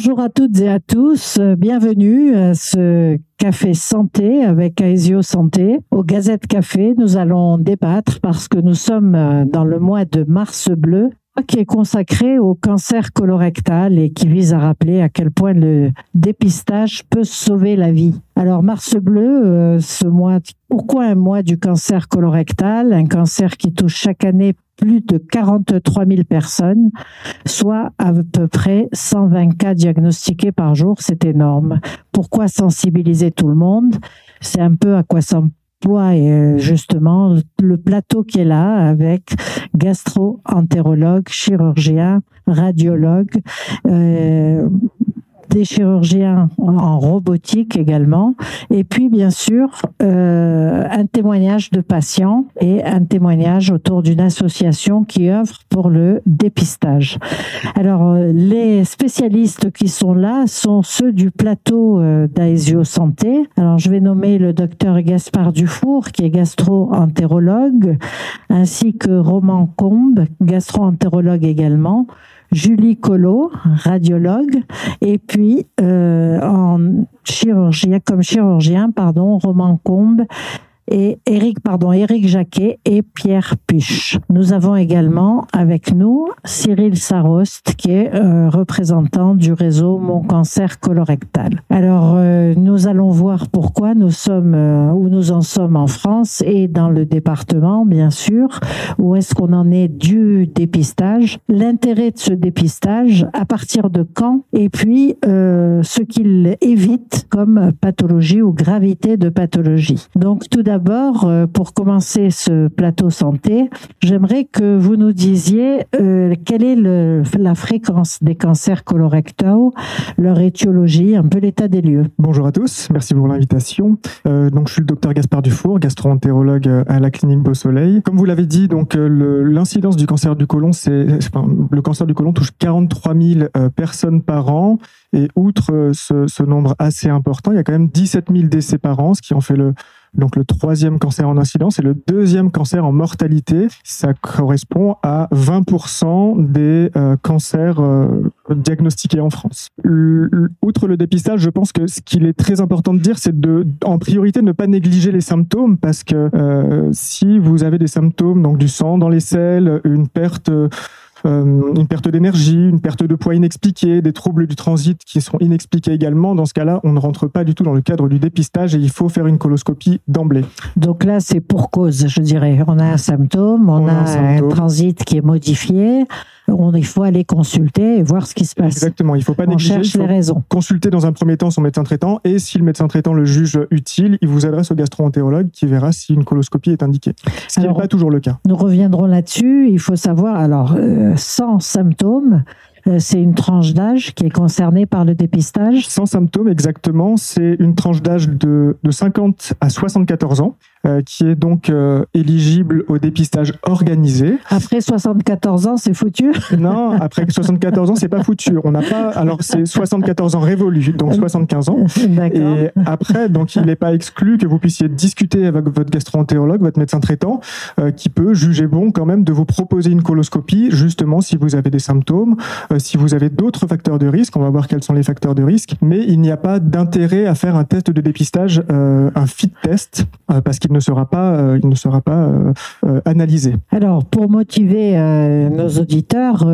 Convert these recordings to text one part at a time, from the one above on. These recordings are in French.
Bonjour à toutes et à tous, bienvenue à ce Café Santé avec Aesio Santé. Au Gazette Café, nous allons débattre parce que nous sommes dans le mois de mars bleu qui est consacré au cancer colorectal et qui vise à rappeler à quel point le dépistage peut sauver la vie. Alors Mars bleu, euh, ce mois, pourquoi un mois du cancer colorectal, un cancer qui touche chaque année plus de 43 000 personnes, soit à peu près 120 cas diagnostiqués par jour, c'est énorme. Pourquoi sensibiliser tout le monde? C'est un peu à quoi s'emploie euh, justement le plateau qui est là avec gastro-entérologue, chirurgien, radiologue, euh, des chirurgiens en robotique également, et puis bien sûr euh, un témoignage de patients et un témoignage autour d'une association qui œuvre pour le dépistage. Alors euh, les spécialistes qui sont là sont ceux du plateau euh, d'Aesio Santé. Alors je vais nommer le docteur Gaspard Dufour qui est gastro-entérologue, ainsi que Roman Combe, gastro-entérologue également. Julie Collot, radiologue, et puis euh, en chirurgien, comme chirurgien, pardon, Roman Combe, et Eric, pardon, Eric Jacquet et Pierre Puche. Nous avons également avec nous Cyril Sarost, qui est euh, représentant du réseau Mon Cancer Colorectal. Alors, euh, nous allons voir pourquoi nous sommes euh, où nous en sommes en France et dans le département, bien sûr. Où est-ce qu'on en est du dépistage? L'intérêt de ce dépistage, à partir de quand? Et puis, ce qu'il évite comme pathologie ou gravité de pathologie. Donc, tout d'abord, d'abord, euh, pour commencer ce plateau santé, j'aimerais que vous nous disiez euh, quelle est la fréquence des cancers colorectaux, leur étiologie, un peu l'état des lieux. Bonjour à tous, merci pour l'invitation. Euh, donc, je suis le docteur Gaspard Dufour, gastro-entérologue à la clinique Beau Soleil. Comme vous l'avez dit, donc l'incidence du cancer du côlon, c'est le cancer du côlon touche 43 000 personnes par an. Et outre ce, ce, nombre assez important, il y a quand même 17 000 décès par an, ce qui en fait le, donc le troisième cancer en incidence et le deuxième cancer en mortalité. Ça correspond à 20% des euh, cancers euh, diagnostiqués en France. outre le dépistage, je pense que ce qu'il est très important de dire, c'est de, en priorité, ne pas négliger les symptômes parce que euh, si vous avez des symptômes, donc du sang dans les selles, une perte euh, une perte d'énergie, une perte de poids inexpliquée, des troubles du transit qui sont inexpliqués également. Dans ce cas-là, on ne rentre pas du tout dans le cadre du dépistage et il faut faire une coloscopie d'emblée. Donc là, c'est pour cause, je dirais. On a un symptôme, on, a, un, transit qui est modifié. On, il faut aller consulter et voir ce qui se passe. Exactement, il ne faut pas négliger. Cherche les raisons. Consulter dans un premier temps son médecin traitant et si le médecin traitant le juge utile, il vous adresse au gastro-entérologue qui verra si une coloscopie est indiquée. Ce qui n'est pas toujours le cas. Nous reviendrons là-dessus. Il faut savoir, alors, euh, sans symptômes, euh, c'est une tranche d'âge qui est concernée par le dépistage Sans symptômes, exactement. C'est une tranche d'âge de, de 50 à 74 ans. Euh, qui est donc euh, éligible au dépistage organisé. Après 74 ans, c'est foutu Non, après 74 ans, c'est pas foutu. On n'a pas. Alors, c'est 74 ans révolus, donc 75 ans. Et après, donc, il n'est pas exclu que vous puissiez discuter avec votre gastro-entérologue, votre médecin traitant, euh, qui peut juger bon quand même de vous proposer une coloscopie, justement si vous avez des symptômes, si vous avez d'autres facteurs de risque. On va voir quels sont les facteurs de risque. Mais il n'y a pas d'intérêt à faire un test de dépistage, un fit test, parce qu'il il ne sera pas, euh, il ne sera pas euh, euh, analysé. Alors, pour motiver nos auditeurs,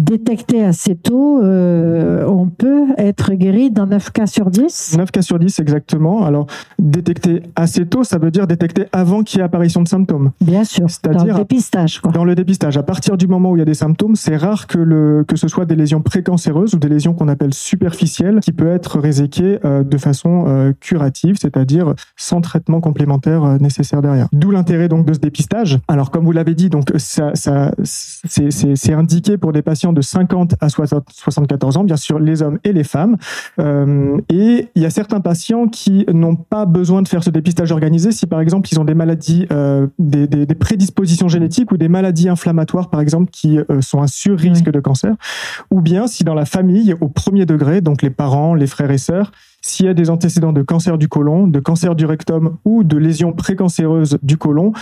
détecté assez tôt, euh, on peut être guéri dans 9 cas sur 10 9 cas sur 10, exactement. Alors, détecter assez tôt, ça veut dire détecter avant qu'il y ait apparition de symptômes. Bien sûr, dans le dépistage. Dans le dépistage. À partir du moment où il y a des symptômes, c'est rare que, le, que ce soit des lésions précancéreuses ou des lésions qu'on appelle superficielles qui peuvent être réséquées euh, de façon euh, curative, c'est-à-dire sans traitement complémentaire nécessaire derrière. D'où l'intérêt donc de ce dépistage. Alors, comme vous l'avez dit, donc ça, ça c'est indiqué pour des patients de 50 à 74 ans, bien sûr les hommes et les femmes. Euh, et il y a certains patients qui n'ont pas besoin de faire ce dépistage organisé si par exemple ils ont des maladies, euh, des, prédispositions génétiques ou des maladies inflammatoires par exemple qui euh, sont un sur-risque de cancer, ou bien si dans la famille au premier degré, donc les parents, les frères et sœurs, s'il y a des antécédents de cancer du côlon, de cancer du rectum ou de lésions précancéreuses du côlon,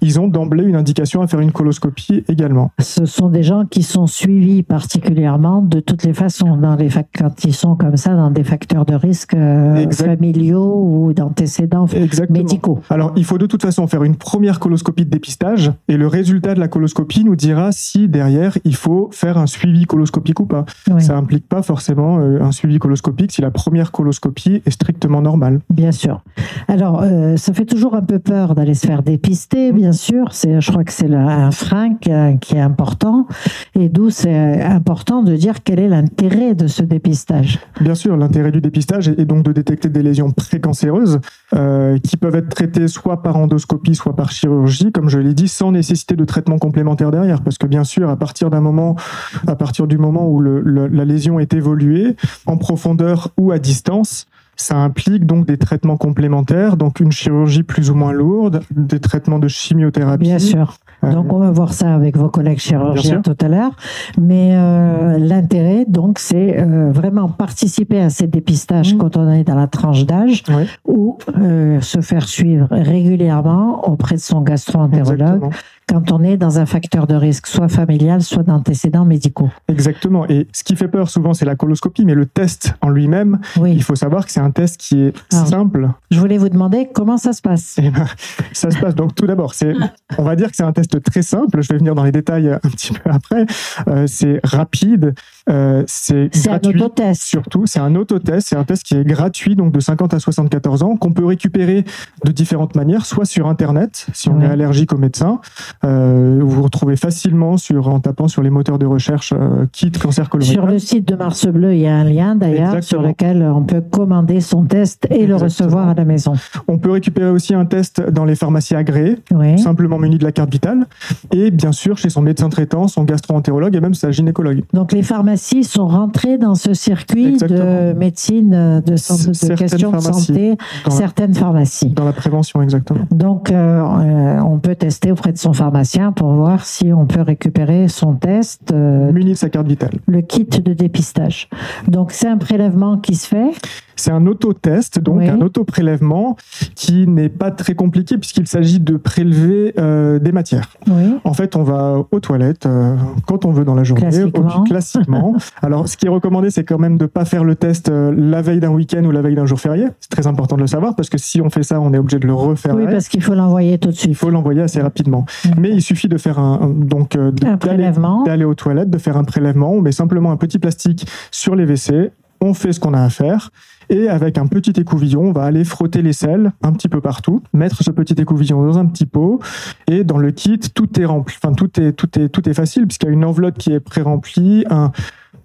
ils ont d'emblée une indication à faire une coloscopie également. Ce sont des gens qui sont suivis particulièrement de toutes les façons dans les quand ils sont comme ça dans des facteurs de risque euh, familiaux ou d'antécédents médicaux. Alors, il faut de toute façon faire une première coloscopie de dépistage et le résultat de la coloscopie nous dira si derrière il faut faire un suivi coloscopique ou pas. Ça implique pas forcément euh, un suivi coloscopique si la première coloscopie est strictement normale. Bien sûr. Alors, euh, ça fait toujours un peu peur d'aller se faire dépister, bien sûr. C'est, je crois que c'est un frein qui, est important et d'où c'est important de dire quel est l'intérêt de ce dépistage. Bien sûr, l'intérêt du dépistage est donc de détecter des lésions précancéreuses euh, qui peuvent être traitées soit par endoscopie, soit par chirurgie, comme je l'ai dit, sans nécessité de traitement complémentaire derrière, parce que bien sûr, à partir d'un moment, à partir du moment où la lésion est évoluée, en profondeur ou à distance, ça implique donc des traitements complémentaires, donc une chirurgie plus ou moins lourde, des traitements de chimiothérapie. Bien sûr. Euh, donc on va voir ça avec vos collègues chirurgiens tout à l'heure. Mais euh, l'intérêt, donc, c'est euh, vraiment participer à ces dépistages mmh. quand on est dans la tranche d'âge ou se faire suivre régulièrement auprès de son gastro-entérologue quand on est dans un facteur de risque, soit familial, soit d'antécédents médicaux. Exactement. Et ce qui fait peur souvent, c'est la coloscopie, mais le test en lui-même, il faut savoir que c'est un test qui est simple. Je voulais vous demander comment ça se passe. Eh ben, ça se passe. Donc tout d'abord, c'est, on va dire que c'est un test très simple. Je vais venir dans les détails un petit peu après. Euh, c'est rapide, euh, c'est gratuit. Un autotest. Surtout, c'est un autotest. C'est un test qui est gratuit, donc de 50 à 74 ans, qu'on peut récupérer de différentes manières, soit sur Internet, si on est allergique au médecin, euh, vous retrouvez facilement sur, en tapant sur les moteurs de recherche euh, kit cancer colorectal. Sur le site de Mars Bleu, il y a un lien d'ailleurs sur lequel on peut commander son test et le recevoir à la maison. On peut récupérer aussi un test dans les pharmacies agréées, simplement muni de la carte vitale, et bien sûr chez son médecin traitant, son gastro-entérologue et même sa gynécologue. Donc les pharmacies sont rentrées dans ce circuit de médecine, de, de questions de santé, certaines pharmacies. Dans la prévention, exactement. Donc euh, on peut tester auprès de son pharmacien pour voir si on peut récupérer son test. Euh, Muni de sa carte vitale. Le kit de dépistage. Donc c'est un prélèvement qui se fait c'est un auto-test, donc un auto-prélèvement qui n'est pas très compliqué puisqu'il s'agit de prélever euh, des matières. En fait, on va aux toilettes euh, quand on veut dans la journée, classiquement. classiquement. Alors, ce qui est recommandé, c'est quand même de ne pas faire le test euh, la veille d'un week-end ou la veille d'un jour férié. C'est très important de le savoir parce que si on fait ça, on est obligé de le refaire. Oui, parce qu'il faut l'envoyer tout de suite. Il faut l'envoyer assez rapidement. Mais il suffit de faire un, donc d'aller aux toilettes, de faire un prélèvement. On met simplement un petit plastique sur les WC. On fait ce qu'on a à faire et avec un petit écouvillon, on va aller frotter les selles un petit peu partout, mettre ce petit écouvillon dans un petit pot et dans le kit, tout est rempli. Enfin, tout est, tout est, tout est facile puisqu'il y a une enveloppe qui est pré-remplie, un,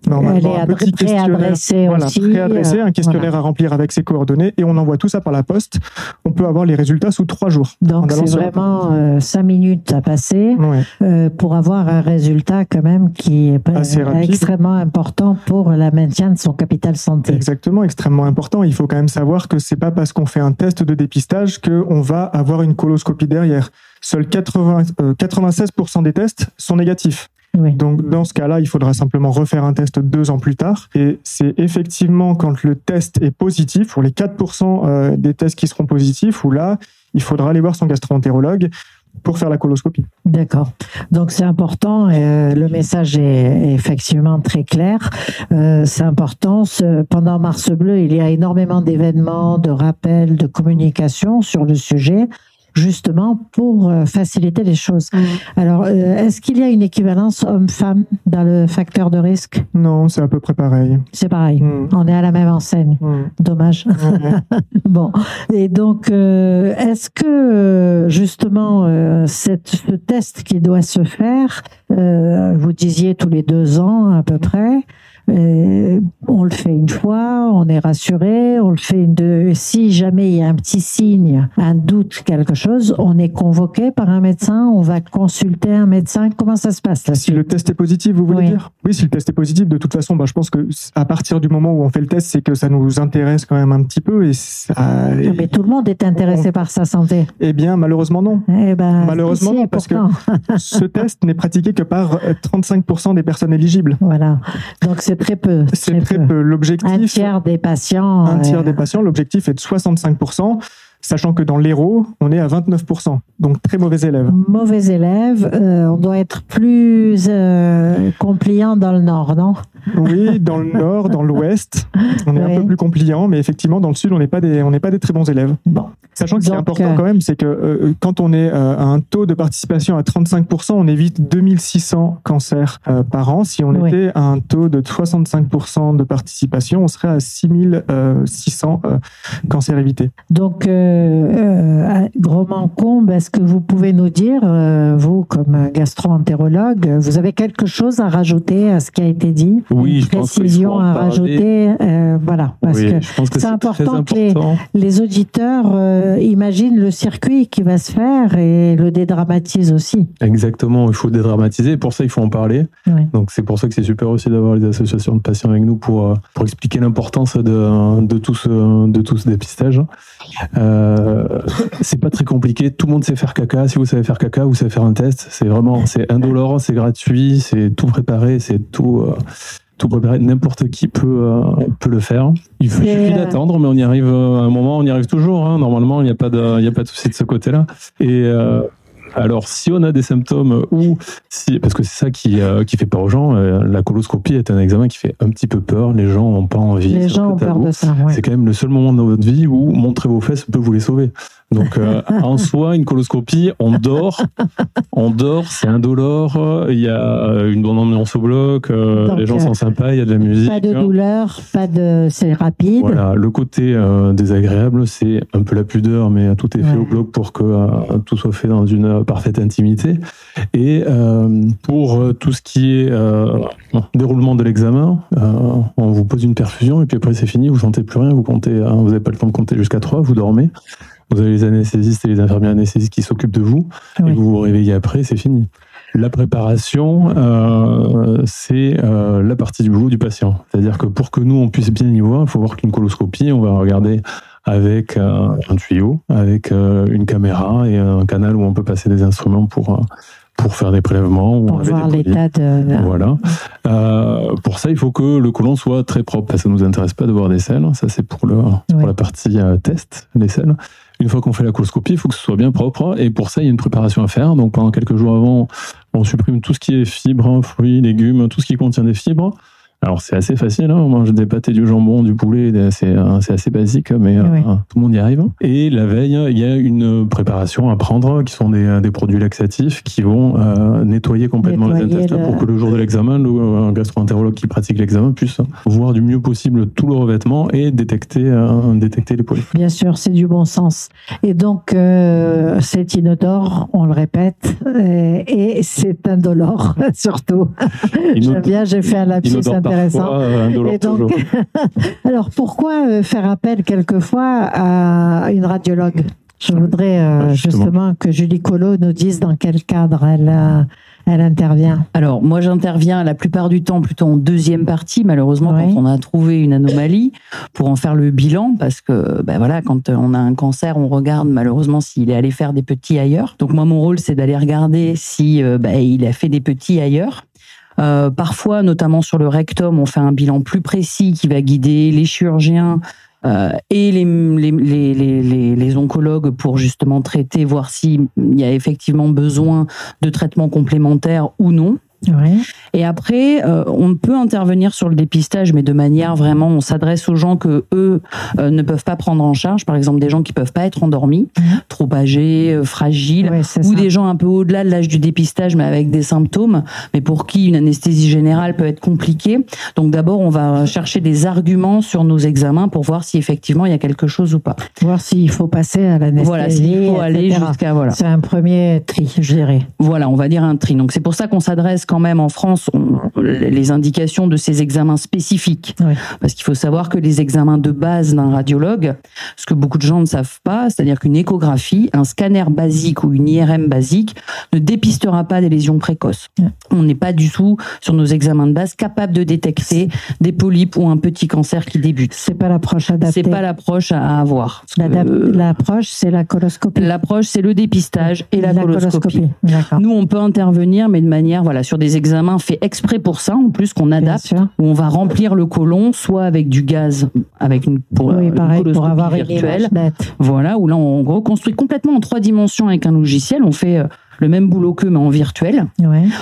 Normalement, un petit préadressé voilà, préadressé, un questionnaire à remplir avec ses coordonnées et on envoie tout ça par la poste. On peut avoir les résultats sous trois jours. Donc c'est vraiment euh, cinq minutes à passer euh, pour avoir un résultat quand même qui est euh, extrêmement important pour la maintien de son capital santé. Exactement, extrêmement important. Il faut quand même savoir que c'est pas parce qu'on fait un test de dépistage qu'on va avoir une coloscopie derrière. Seuls 80, 96% des tests sont négatifs. Donc dans ce cas-là, il faudra simplement refaire un test deux ans plus tard. Et c'est effectivement quand le test est positif, pour les 4% euh, des tests qui seront positifs, où là, il faudra aller voir son gastro-entérologue pour faire la coloscopie. D'accord. Donc c'est important. Euh, le message est effectivement très clair. Euh, c'est important. pendant Mars Bleu, il y a énormément d'événements, de rappels, de communication sur le sujet justement pour euh, faciliter les choses. Mm. Alors, euh, est-ce qu'il y a une équivalence homme-femme dans le facteur de risque? Non, c'est à peu près pareil. C'est pareil. Mm. On est à la même enseigne. Mm. Dommage. bon. Et donc, euh, est-ce que justement cette, ce test qui doit se faire, vous disiez tous les deux ans à peu près, euh, on le fait une fois, on est rassuré, on le fait une deux. Si jamais il y a un petit signe, un doute, quelque chose, on est convoqué par un médecin, on va consulter un médecin. Comment ça se passe là Si le test est positif, vous voulez dire? Oui, si le test est positif, de toute façon, bah, je pense que à partir du moment où on fait le test, c'est que ça nous intéresse quand même un petit peu. Et ça... Mais tout le monde est intéressé par sa santé. Eh bien, malheureusement non. Eh ben, malheureusement non, parce que ce test n'est pratiqué que par 35% des personnes éligibles. Voilà. Donc c'est c'est très peu. C'est très, peu. L'objectif. Un tiers des patients. Un tiers des patients. L'objectif est de 65%. Sachant que dans l'héros, on est à 29%. Donc très mauvais élève. Mauvais élève, euh, on doit être plus euh, compliant dans le nord, non? Oui, dans le nord, dans l'ouest, on est un peu plus compliant, mais effectivement, dans le sud, on n'est pas des, on pas des très bons élèves. Bon. Sachant que c'est important euh, quand même, c'est que quand on est à un taux de participation à 35%, on évite 2600 cancers par an. Si on était à un taux de 65% de participation, on serait à 6600 cancers évités. Donc, euh, Gros Mancombe, est-ce que vous pouvez nous dire, euh, vous comme gastro-entérologue, vous avez quelque chose à rajouter à ce qui a été dit Oui, Une précision à rajouter, euh, voilà, parce que, c'est important, que les, auditeurs euh, imaginent le circuit qui va se faire et le dédramatisent aussi. Exactement, il faut dédramatiser. Pour ça, il faut en parler. Donc c'est pour ça que c'est super aussi d'avoir les associations de patients avec nous pour pour expliquer l'importance de, de tout ce de tout ce dépistage. Euh, c'est pas très compliqué. Tout le monde sait faire caca. Si vous savez faire caca, vous savez faire un test. C'est vraiment, c'est indolore, c'est gratuit, c'est tout préparé, c'est tout. Euh, tout préparé, n'importe qui peut euh, peut le faire. Il suffit euh, d'attendre, mais on y arrive à un moment, on y arrive toujours. Hein. Normalement, il n'y a pas de, il a pas de souci de ce côté-là. Et alors, si on a des symptômes ou si, parce que c'est ça qui, euh, qui fait peur aux gens, euh, la coloscopie est un examen qui fait un petit peu peur. Les gens n'ont pas envie. Les gens ont peur de ça. C'est quand même le seul moment dans votre vie où montrer vos fesses peut vous les sauver. Donc, euh, en soi, une coloscopie, on dort, on dort, c'est indolore. Il y a une bonne ambiance au bloc. les gens sont sympas. Il y a de la musique. Pas de douleur, pas de, c'est rapide. Voilà. Le côté désagréable, c'est un peu la pudeur, mais tout est fait au bloc pour que tout soit fait dans une parfaite intimité. Et euh, pour euh, tout ce qui est euh, déroulement de l'examen, on vous pose une perfusion et puis après c'est fini, vous sentez plus rien, vous comptez, vous n'avez pas le temps de compter jusqu'à 3, vous dormez. Vous avez les anesthésistes et les infirmières anesthésistes qui s'occupent de vous et vous vous réveillez après, c'est fini. La préparation, c'est la partie du boulot du patient. C'est-à-dire que pour que nous, on puisse bien y voir, il faut voir qu'une coloscopie, on va regarder avec euh, un tuyau, avec euh, une caméra et un canal où on peut passer des instruments pour euh, pour faire des prélèvements. Pour voir l'état de... Voilà. Euh, pour ça, il faut que le côlon soit très propre. Ça ne nous intéresse pas de voir des selles. Ça, c'est pour, le, pour la partie test, les selles. Une fois qu'on fait la coloscopie, il faut que ce soit bien propre. Et pour ça, il y a une préparation à faire. Donc, pendant quelques jours avant, on supprime tout ce qui est fibres, fruits, légumes, tout ce qui contient des fibres. Alors c'est assez facile, hein. on mange des pâtés, du jambon, du poulet, c'est euh, assez basique, mais euh, tout le monde y arrive. Et la veille, il y a une préparation à prendre, qui sont des, des produits laxatifs qui vont euh, nettoyer complètement les intestins pour que le jour de l'examen, le gastro-entérologue qui pratique l'examen puisse voir du mieux possible tout le revêtement et détecter, détecter les polypes. Bien sûr, c'est du bon sens. Et donc c'est inodore, on le répète, et, c'est indolore surtout. J'aime bien, j'ai fait un lapsus intéressant. Euh, alors pourquoi euh, faire appel quelquefois à une radiologue? Je voudrais euh, justement. que Julie Collot nous dise dans quel cadre elle elle intervient Alors, moi, j'interviens la plupart du temps plutôt en deuxième partie, malheureusement, quand on a trouvé une anomalie, pour en faire le bilan, parce que, ben voilà, quand on a un cancer, on regarde malheureusement s'il est allé faire des petits ailleurs. Donc, moi, mon rôle, c'est d'aller regarder si ben, il a fait des petits ailleurs. Euh, parfois, notamment sur le rectum, on fait un bilan plus précis qui va guider les chirurgiens euh, et les, les, oncologues pour justement traiter, voir s'il y a effectivement besoin de traitements complémentaires ou non. Et après, euh, on peut intervenir sur le dépistage, mais de manière vraiment, on s'adresse aux gens que eux euh, ne peuvent pas prendre en charge. Par exemple, des gens qui peuvent pas être endormis, trop âgés, euh, fragiles, ou des gens un peu au-delà de l'âge du dépistage, mais avec des symptômes, mais pour qui une anesthésie générale peut être compliquée. Donc d'abord, on va chercher des arguments sur nos examens pour voir si effectivement il y a quelque chose ou pas. Voir s'il faut passer à l'anesthésie. Voilà, s'il faut aller jusqu'à voilà. C'est un premier tri, je dirais. Voilà, on va dire un tri. Donc c'est pour ça qu'on s'adresse quand même en France les indications de ces examens spécifiques. Parce qu'il faut savoir que les examens de base d'un radiologue, ce que beaucoup de gens ne savent pas, c'est-à-dire qu'une échographie, un scanner basique ou une IRM basique ne dépistera pas des lésions précoces. On n'est pas du tout sur nos examens de base capable de détecter des polypes ou un petit cancer qui débute. C'est pas l'approche adaptée. C'est pas l'approche à avoir. L'approche, c'est la coloscopie. L'approche, c'est le dépistage et la, coloscopie. Nous, on peut intervenir, mais de manière, voilà, sur des des examens faits exprès pour ça, en plus qu'on adapte, où on va remplir le côlon, soit avec du gaz, avec une, pour, oui, pareil, pour avoir virtuelle, voilà, où là on reconstruit complètement en trois dimensions avec un logiciel. On fait euh, le même boulot qu'eux, mais en virtuel.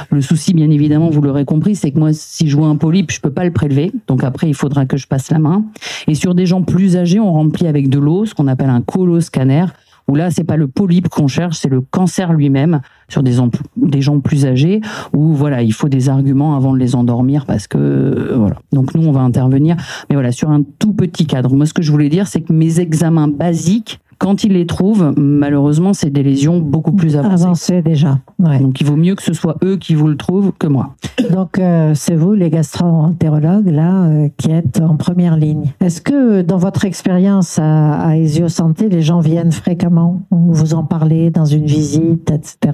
Le souci, bien évidemment, vous l'aurez compris, c'est que moi, si je vois un polype, je peux pas le prélever. Donc après, il faudra que je passe la main. Et sur des gens plus âgés, on remplit avec de l'eau, ce qu'on appelle un coloscanner où là, c'est pas le polype qu'on cherche, c'est le cancer lui-même sur des, gens plus âgés, où voilà, il faut des arguments avant de les endormir parce que euh. Donc nous, on va intervenir, mais voilà, sur un tout petit cadre. Moi, ce que je voulais dire, c'est que mes examens basiques quand ils les trouvent, malheureusement, c'est des lésions beaucoup plus avancées. Avancées déjà. Donc il vaut mieux que ce soit eux qui vous le trouvent que moi. Donc euh, c'est vous, les gastro-entérologues, là, euh, qui êtes en première ligne. Est-ce que dans votre expérience à, à Esio Santé, les gens viennent fréquemment? Vous en parlez dans une visite, etc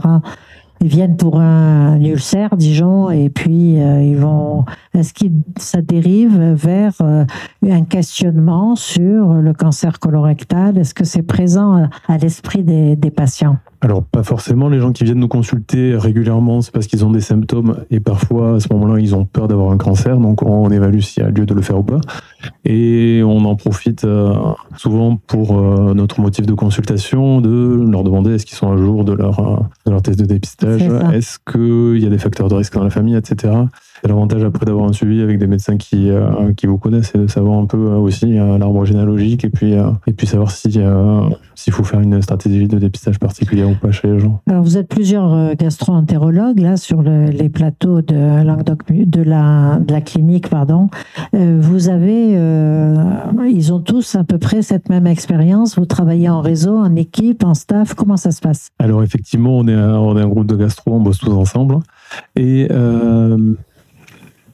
ils viennent pour un ulcère, disons, et puis euh, ils vont. Est-ce que ça dérive vers euh, un questionnement sur le cancer colorectal? Est-ce que c'est présent à, l'esprit des, patients? Alors pas forcément, les gens qui viennent nous consulter régulièrement, c'est parce qu'ils ont des symptômes et parfois à ce moment-là, ils ont peur d'avoir un cancer, donc on évalue s'il y a lieu de le faire ou pas. Et on en profite euh, souvent pour notre motif de consultation, de leur demander est-ce qu'ils sont à jour de leur, de leur test de dépistage, est-ce qu'il y a des facteurs de risque dans la famille, etc. C'est l'avantage après d'avoir un suivi avec des médecins qui, euh, qui vous connaissent et de savoir un peu euh, aussi euh, l'arbre généalogique et puis, et puis savoir si, s'il faut faire une stratégie de dépistage particulière ou pas chez les gens? Alors vous êtes plusieurs gastro-entérologues là sur les plateaux de Languedoc, de la, de la clinique, pardon. vous avez, ils ont tous à peu près cette même expérience. Vous travaillez en réseau, en équipe, en staff. Comment ça se passe? Alors effectivement, on est, un, on est un groupe de gastro, on bosse tous ensemble. Et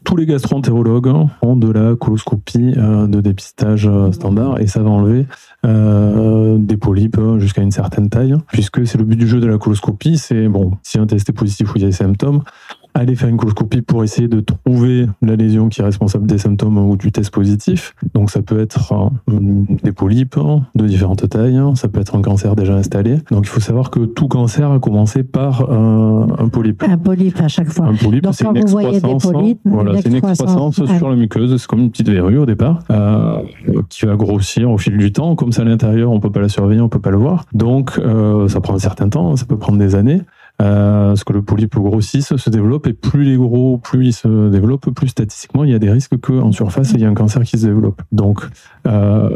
tous les gastroentérologues ont de la coloscopie euh, de dépistage euh, standard et ça va enlever euh, des polypes jusqu'à une certaine taille, puisque c'est le but du jeu de la coloscopie, c'est bon, si un test est positif ou il y a des symptômes, aller faire une coloscopie pour essayer de trouver la lésion qui est responsable des symptômes ou du test positif. Donc ça peut être euh, des polypes de différentes tailles, ça peut être un cancer déjà installé. Donc il faut savoir que tout cancer a commencé par un, un polype. Un polype à chaque fois. Un polype, c'est une excroissance. Voilà, c'est une excroissance sur la muqueuse. C'est comme une petite verrue au départ euh, qui va grossir au fil du temps. Comme ça à l'intérieur, on peut pas la surveiller, on peut pas le voir. Donc euh, ça prend un certain temps, ça peut prendre des années. Euh, parce que le polype grossisse, se développe, et plus les gros, plus il se développe, plus statistiquement il y a des risques qu'en surface il y a un cancer qui se développe. Donc euh,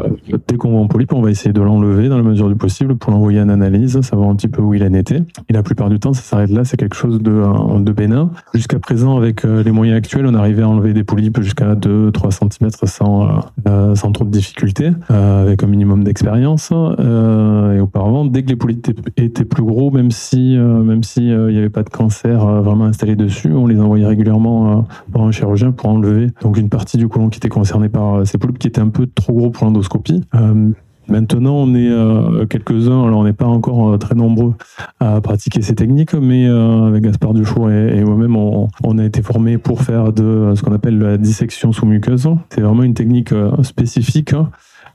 dès qu'on voit un polype, on va essayer de l'enlever dans la mesure du possible pour l'envoyer en analyse, savoir un petit peu où il en était. Et la plupart du temps, ça s'arrête là, c'est quelque chose de, euh, de bénin. Jusqu'à présent, avec euh, les moyens actuels, on arrivait à enlever des polypes jusqu'à 2-3 cm sans, euh, sans trop de difficultés, euh, avec un minimum d'expérience. et auparavant, dès que les polypes étaient plus gros, même si, même si il n'y avait pas de cancer vraiment installé dessus, on les envoyait régulièrement par un chirurgien pour enlever donc une partie du côlon qui était concernée par ces polypes qui étaient un peu trop gros pour l'endoscopie. Euh, maintenant, on est euh, quelques-uns, alors on n'est pas encore euh, très nombreux à pratiquer ces techniques, mais avec Gaspard Dufour et, moi-même, on, a été formés pour faire de ce qu'on appelle la dissection sous muqueuse. C'est vraiment une technique spécifique.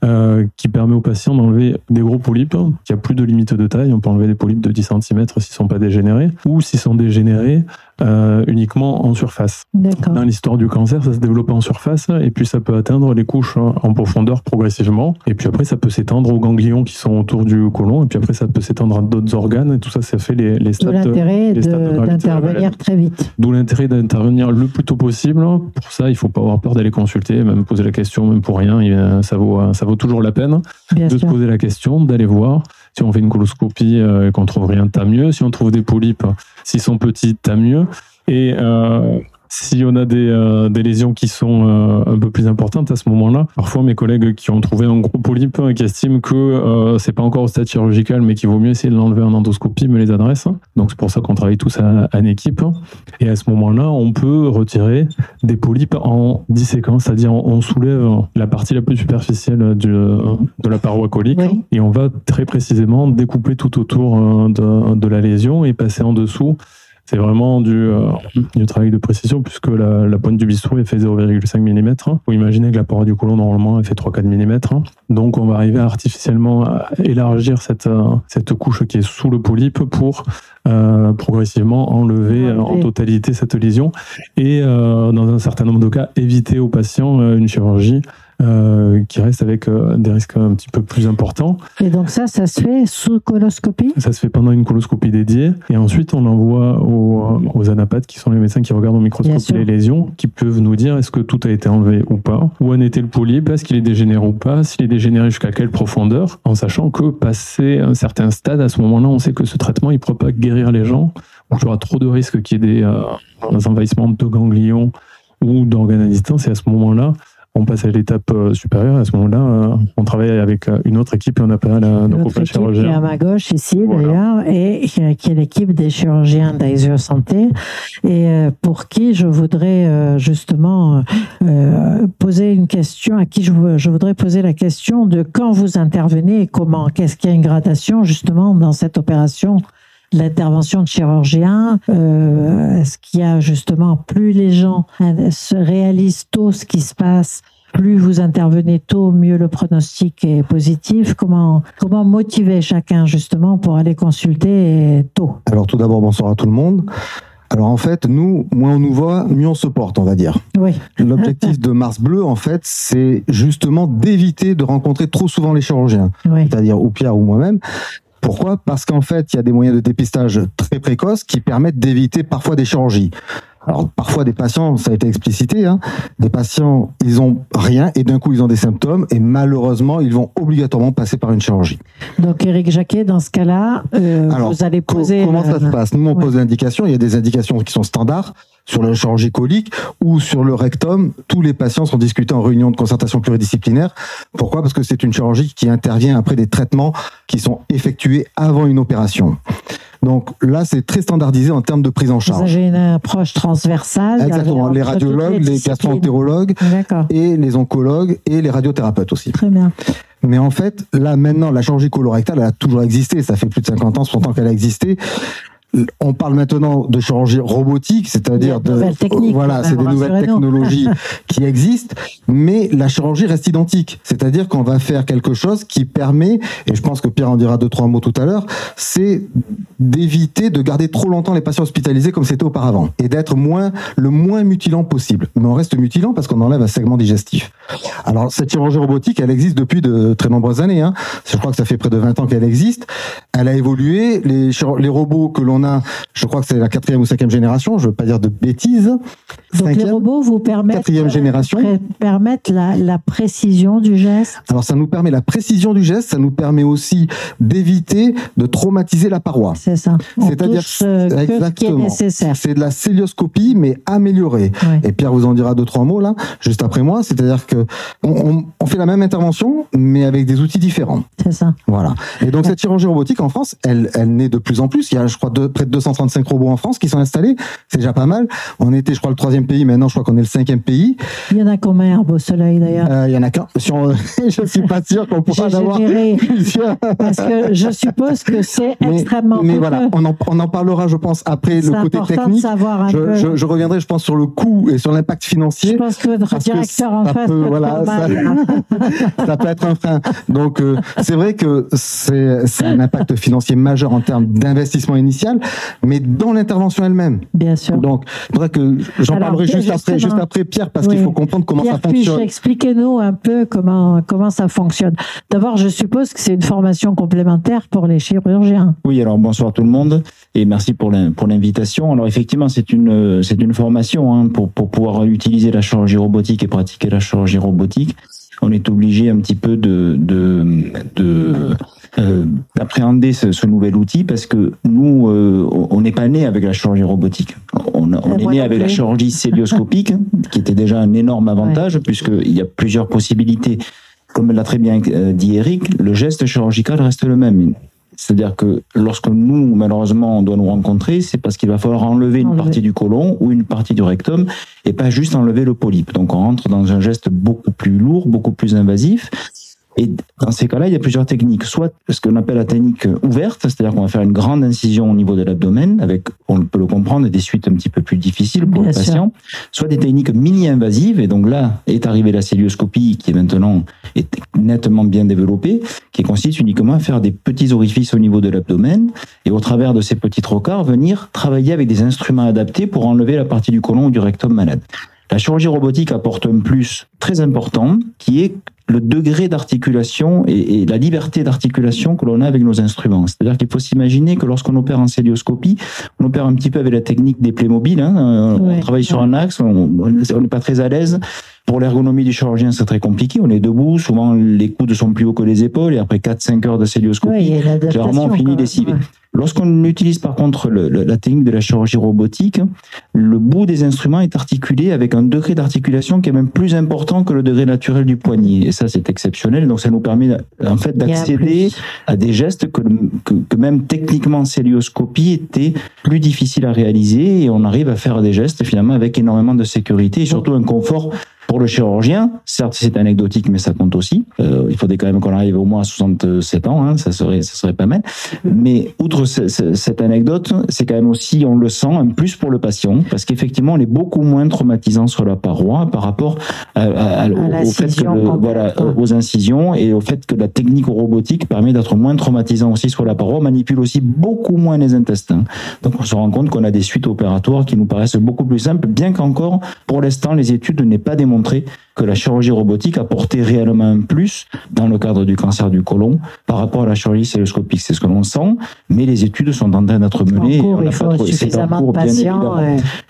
Hein, qui permet aux patients d'enlever des gros polypes, qui a plus de limite de taille. On peut enlever des polypes de 10 cm s'ils ne sont pas dégénérés, ou s'ils sont dégénérés, euh, uniquement en surface. Dans l'histoire du cancer, ça se développe en surface et puis ça peut atteindre les couches hein, en profondeur progressivement. Et puis après, ça peut s'étendre aux ganglions qui sont autour du côlon. Et puis après, ça peut s'étendre à d'autres organes. Et tout ça, ça fait les, les stades. D'où l'intérêt d'intervenir très vite. D'où l'intérêt d'intervenir le plus tôt possible. Pour ça, il faut pas avoir peur d'aller consulter, même poser la question, même pour rien. Ça vaut, ça vaut toujours la peine de se poser la question, d'aller voir. Si on fait une coloscopie euh, et qu'on trouve rien, tant mieux. Si on trouve des polypes, s'ils sont petits, tant mieux. Et euh, si on a des, euh, des lésions qui sont euh, un peu plus importantes à ce moment-là, parfois mes collègues qui ont trouvé un gros polype et qui estiment que euh, c'est pas encore au stade chirurgical, mais qu'il vaut mieux essayer de l'enlever en endoscopie, me les adressent. Donc c'est pour ça qu'on travaille tous en équipe. Et à ce moment-là, on peut retirer des polypes en disséquant, c'est-à-dire on soulève la partie la plus superficielle du, de la paroi colique et on va très précisément découper tout autour de, de la lésion et passer en dessous C'est vraiment du, euh, du travail de précision puisque la, la pointe du bistouri fait 0,5 mm. Vous imaginez que la paroi du côlon normalement elle fait 3-4 mm. Donc on va arriver à artificiellement élargir cette, cette couche qui est sous le polype pour euh, progressivement enlever en totalité cette lésion et euh, dans un certain nombre de cas éviter aux patients une chirurgie euh, qui reste avec euh, des risques un petit peu plus importants. Et donc ça, ça se fait sous coloscopie? Ça se fait pendant une coloscopie dédiée. Et ensuite, on l'envoie aux, aux, anapathes, qui sont les médecins qui regardent au microscope les lésions, qui peuvent nous dire est-ce que tout a été enlevé ou pas, où en était le polype, est-ce qu'il est dégénéré ou pas, s'il est dégénéré jusqu'à quelle profondeur, en sachant que passé un certain stade, à ce moment-là, on sait que ce traitement, il ne pourra pas guérir les gens, ou qu'il y aura trop de risques qu'il y ait des, euh, des envahissements de ganglions ou d'organes à distance. Et à ce moment-là, on passe à l'étape euh, supérieure. À ce moment-là, euh, on travaille avec euh, une autre équipe et on appelle nos copains chirurgiens. Qui est à ma gauche ici d'ailleurs et qui est l'équipe des chirurgiens d'Aesio Santé et pour qui je voudrais justement poser une question, à qui je, je voudrais poser la question de quand vous intervenez et comment? Qu'est-ce qu'il y a une gradation justement dans cette opération? L'intervention de chirurgien euh, Est-ce qu'il y a justement plus les gens se réalisent tôt ce qui se passe plus vous intervenez tôt, mieux le pronostic est positif. Comment, comment motiver chacun justement pour aller consulter tôt? Alors tout d'abord, bonsoir à tout le monde. Alors en fait, nous, moins on nous voit, mieux on se porte, on va dire. Oui. L'objectif de Mars Bleu, en fait, c'est justement d'éviter de rencontrer trop souvent les chirurgiens, oui. c'est-à-dire ou Pierre ou moi-même, pourquoi? Parce qu'en fait, il y a des moyens de dépistage très précoces qui permettent d'éviter parfois des chirurgies. Alors parfois des patients, ça a été explicité, hein, des patients, ils ont rien et d'un coup ils ont des symptômes et malheureusement ils vont obligatoirement passer par une chirurgie. Donc Eric Jacquet, dans ce cas-là, euh, vous allez poser. comment ça se passe? Nous on pose l'indication. Il y a des indications qui sont standards sur la chirurgie colique ou sur le rectum. Tous les patients sont discutés en réunion de concertation pluridisciplinaire. Pourquoi? Parce que c'est une chirurgie qui intervient après des traitements qui sont effectués avant une opération. Donc là, c'est très standardisé en termes de prise en charge. J'ai une approche transversale. Exactement. Les radiologues, les, les gastroentérologues et les oncologues et les radiothérapeutes aussi. Très bien. Mais en fait, là maintenant, la chirurgie colorectale, elle a toujours existé. Ça fait plus de 50 ans, 60 ans qu'elle a existé on parle maintenant de chirurgie robotique, c'est-à-dire de voilà, c'est des nouvelles technologies qui existent, mais la chirurgie reste identique, c'est-à-dire qu'on va faire quelque chose qui permet, et je pense que Pierre en dira deux trois mots tout à l'heure, c'est d'éviter de garder trop longtemps les patients hospitalisés comme c'était auparavant et d'être moins le moins mutilant possible. Mais on reste mutilant parce qu'on enlève un segment digestif. Alors cette chirurgie robotique, elle existe depuis de très nombreuses années. Hein. Je crois que ça fait près de 20 ans qu'elle existe. Elle a évolué. Les, les robots que l'on je crois que c'est la quatrième ou cinquième génération, je ne veux pas dire de bêtises. Donc les robots vous permettent, quatrième génération. permettent la, la, précision du geste Alors ça nous permet la précision du geste, ça nous permet aussi d'éviter de traumatiser la paroi. C'est ça. C'est-à-dire ce qui est nécessaire. C'est de la célioscopie mais améliorée. Et Pierre vous en dira deux trois mots là, juste après moi. C'est-à-dire que on, on, fait la même intervention mais avec des outils différents. C'est ça. Voilà. Et donc cette chirurgie robotique en France, elle, elle naît de plus en plus. Il y a, je crois, de, près de 235 robots en France qui sont installés. C'est déjà pas mal. On était, je crois, le troisième pays. Maintenant, je crois qu'on est le cinquième pays. Il y en a combien Beau Soleil d'ailleurs euh, Il y en a qu'un. Je suis pas sûr qu'on pourra en avoir plusieurs. Parce que je suppose que c'est extrêmement. Mais voilà, on en, on en, parlera, je pense, après le côté technique. De savoir un je, peu. Je, je, reviendrai, je pense, sur le coût et sur l'impact financier. Je pense que votre directeur en face peut, voilà, ça, ça, peut être un frein. Donc, euh, c'est vrai que c'est un impact financier majeur en termes d'investissement initial, mais dans l'intervention elle-même. Bien sûr. Donc, faudrait que j'en parlerai juste après, juste après Pierre, parce qu'il faut comprendre comment Pierre ça fonctionne. Expliquez-nous un peu comment comment ça fonctionne. D'abord, je suppose que c'est une formation complémentaire pour les chirurgiens. Oui, alors bonsoir tout le monde et merci pour l'invitation. Alors effectivement, c'est une c'est une formation hein, pour pour pouvoir utiliser la chirurgie robotique et pratiquer la chirurgie robotique. On est obligé un petit peu de de, de euh, d'appréhender ce, ce, nouvel outil parce que nous, euh, on n'est pas né avec la chirurgie robotique. On, on est né avec la chirurgie célioscopique, qui était déjà un énorme avantage, ouais. puisqu'il y a plusieurs possibilités. Comme l'a très bien euh, dit Eric, le geste chirurgical reste le même. C'est-à-dire que lorsque nous, malheureusement, on doit nous rencontrer, c'est parce qu'il va falloir enlever une partie du côlon ou une partie du rectum et pas juste enlever le polype. Donc on rentre dans un geste beaucoup plus lourd, beaucoup plus invasif Et dans ces cas-là, il y a plusieurs techniques. Soit ce qu'on appelle la technique ouverte, c'est-à-dire qu'on va faire une grande incision au niveau de l'abdomen, avec, on peut le comprendre, des suites un petit peu plus difficiles pour le patient. Soit des techniques mini-invasives, et donc là est arrivée la célioscopie, qui est maintenant est nettement bien développée, qui consiste uniquement à faire des petits orifices au niveau de l'abdomen, et au travers de ces petits trocars, venir travailler avec des instruments adaptés pour enlever la partie du côlon ou du rectum malade. La chirurgie robotique apporte un plus très important qui est le degré d'articulation et, la liberté d'articulation que l'on a avec nos instruments. C'est-à-dire qu'il faut s'imaginer que lorsqu'on opère en célioscopie, on opère un petit peu avec la technique des mobiles. Hein. on travaille sur un axe, on n'est pas très à l'aise. Pour l'ergonomie du chirurgien, c'est très compliqué. On est debout, souvent les coudes sont plus hauts que les épaules, et après 4-5 heures de célioscopie, généralement on finit lessivé. Lorsqu'on utilise par contre le, la technique de la chirurgie robotique, le bout des instruments est articulé avec un degré d'articulation qui est même plus important que le degré naturel du poignet. Et ça, c'est exceptionnel. Donc, ça nous permet en fait d'accéder à des gestes que, que, que, même techniquement célioscopie était plus difficile à réaliser et on arrive à faire des gestes finalement avec énormément de sécurité et surtout un confort pour le chirurgien, certes c'est anecdotique, mais ça compte aussi. Euh, il faudrait quand même qu'on arrive au moins à 67 ans, hein, ça serait ça serait pas mal. Mais outre cette anecdote, c'est quand même aussi, on le sent, un plus pour le patient, parce qu'effectivement, on est beaucoup moins traumatisant sur la paroi par rapport à, au, fait que voilà, aux incisions et au fait que la technique robotique permet d'être moins traumatisant aussi sur la paroi, manipule aussi beaucoup moins les intestins. Donc on se rend compte qu'on a des suites opératoires qui nous paraissent beaucoup plus simples, bien qu'encore pour l'instant les études n'aient pas démontré démontré que la chirurgie robotique apportait réellement un plus dans le cadre du cancer du côlon par rapport à la chirurgie celluloscopique. C'est ce que l'on sent, mais les études sont en train d'être menées. Cours, il faut suffisamment de patients.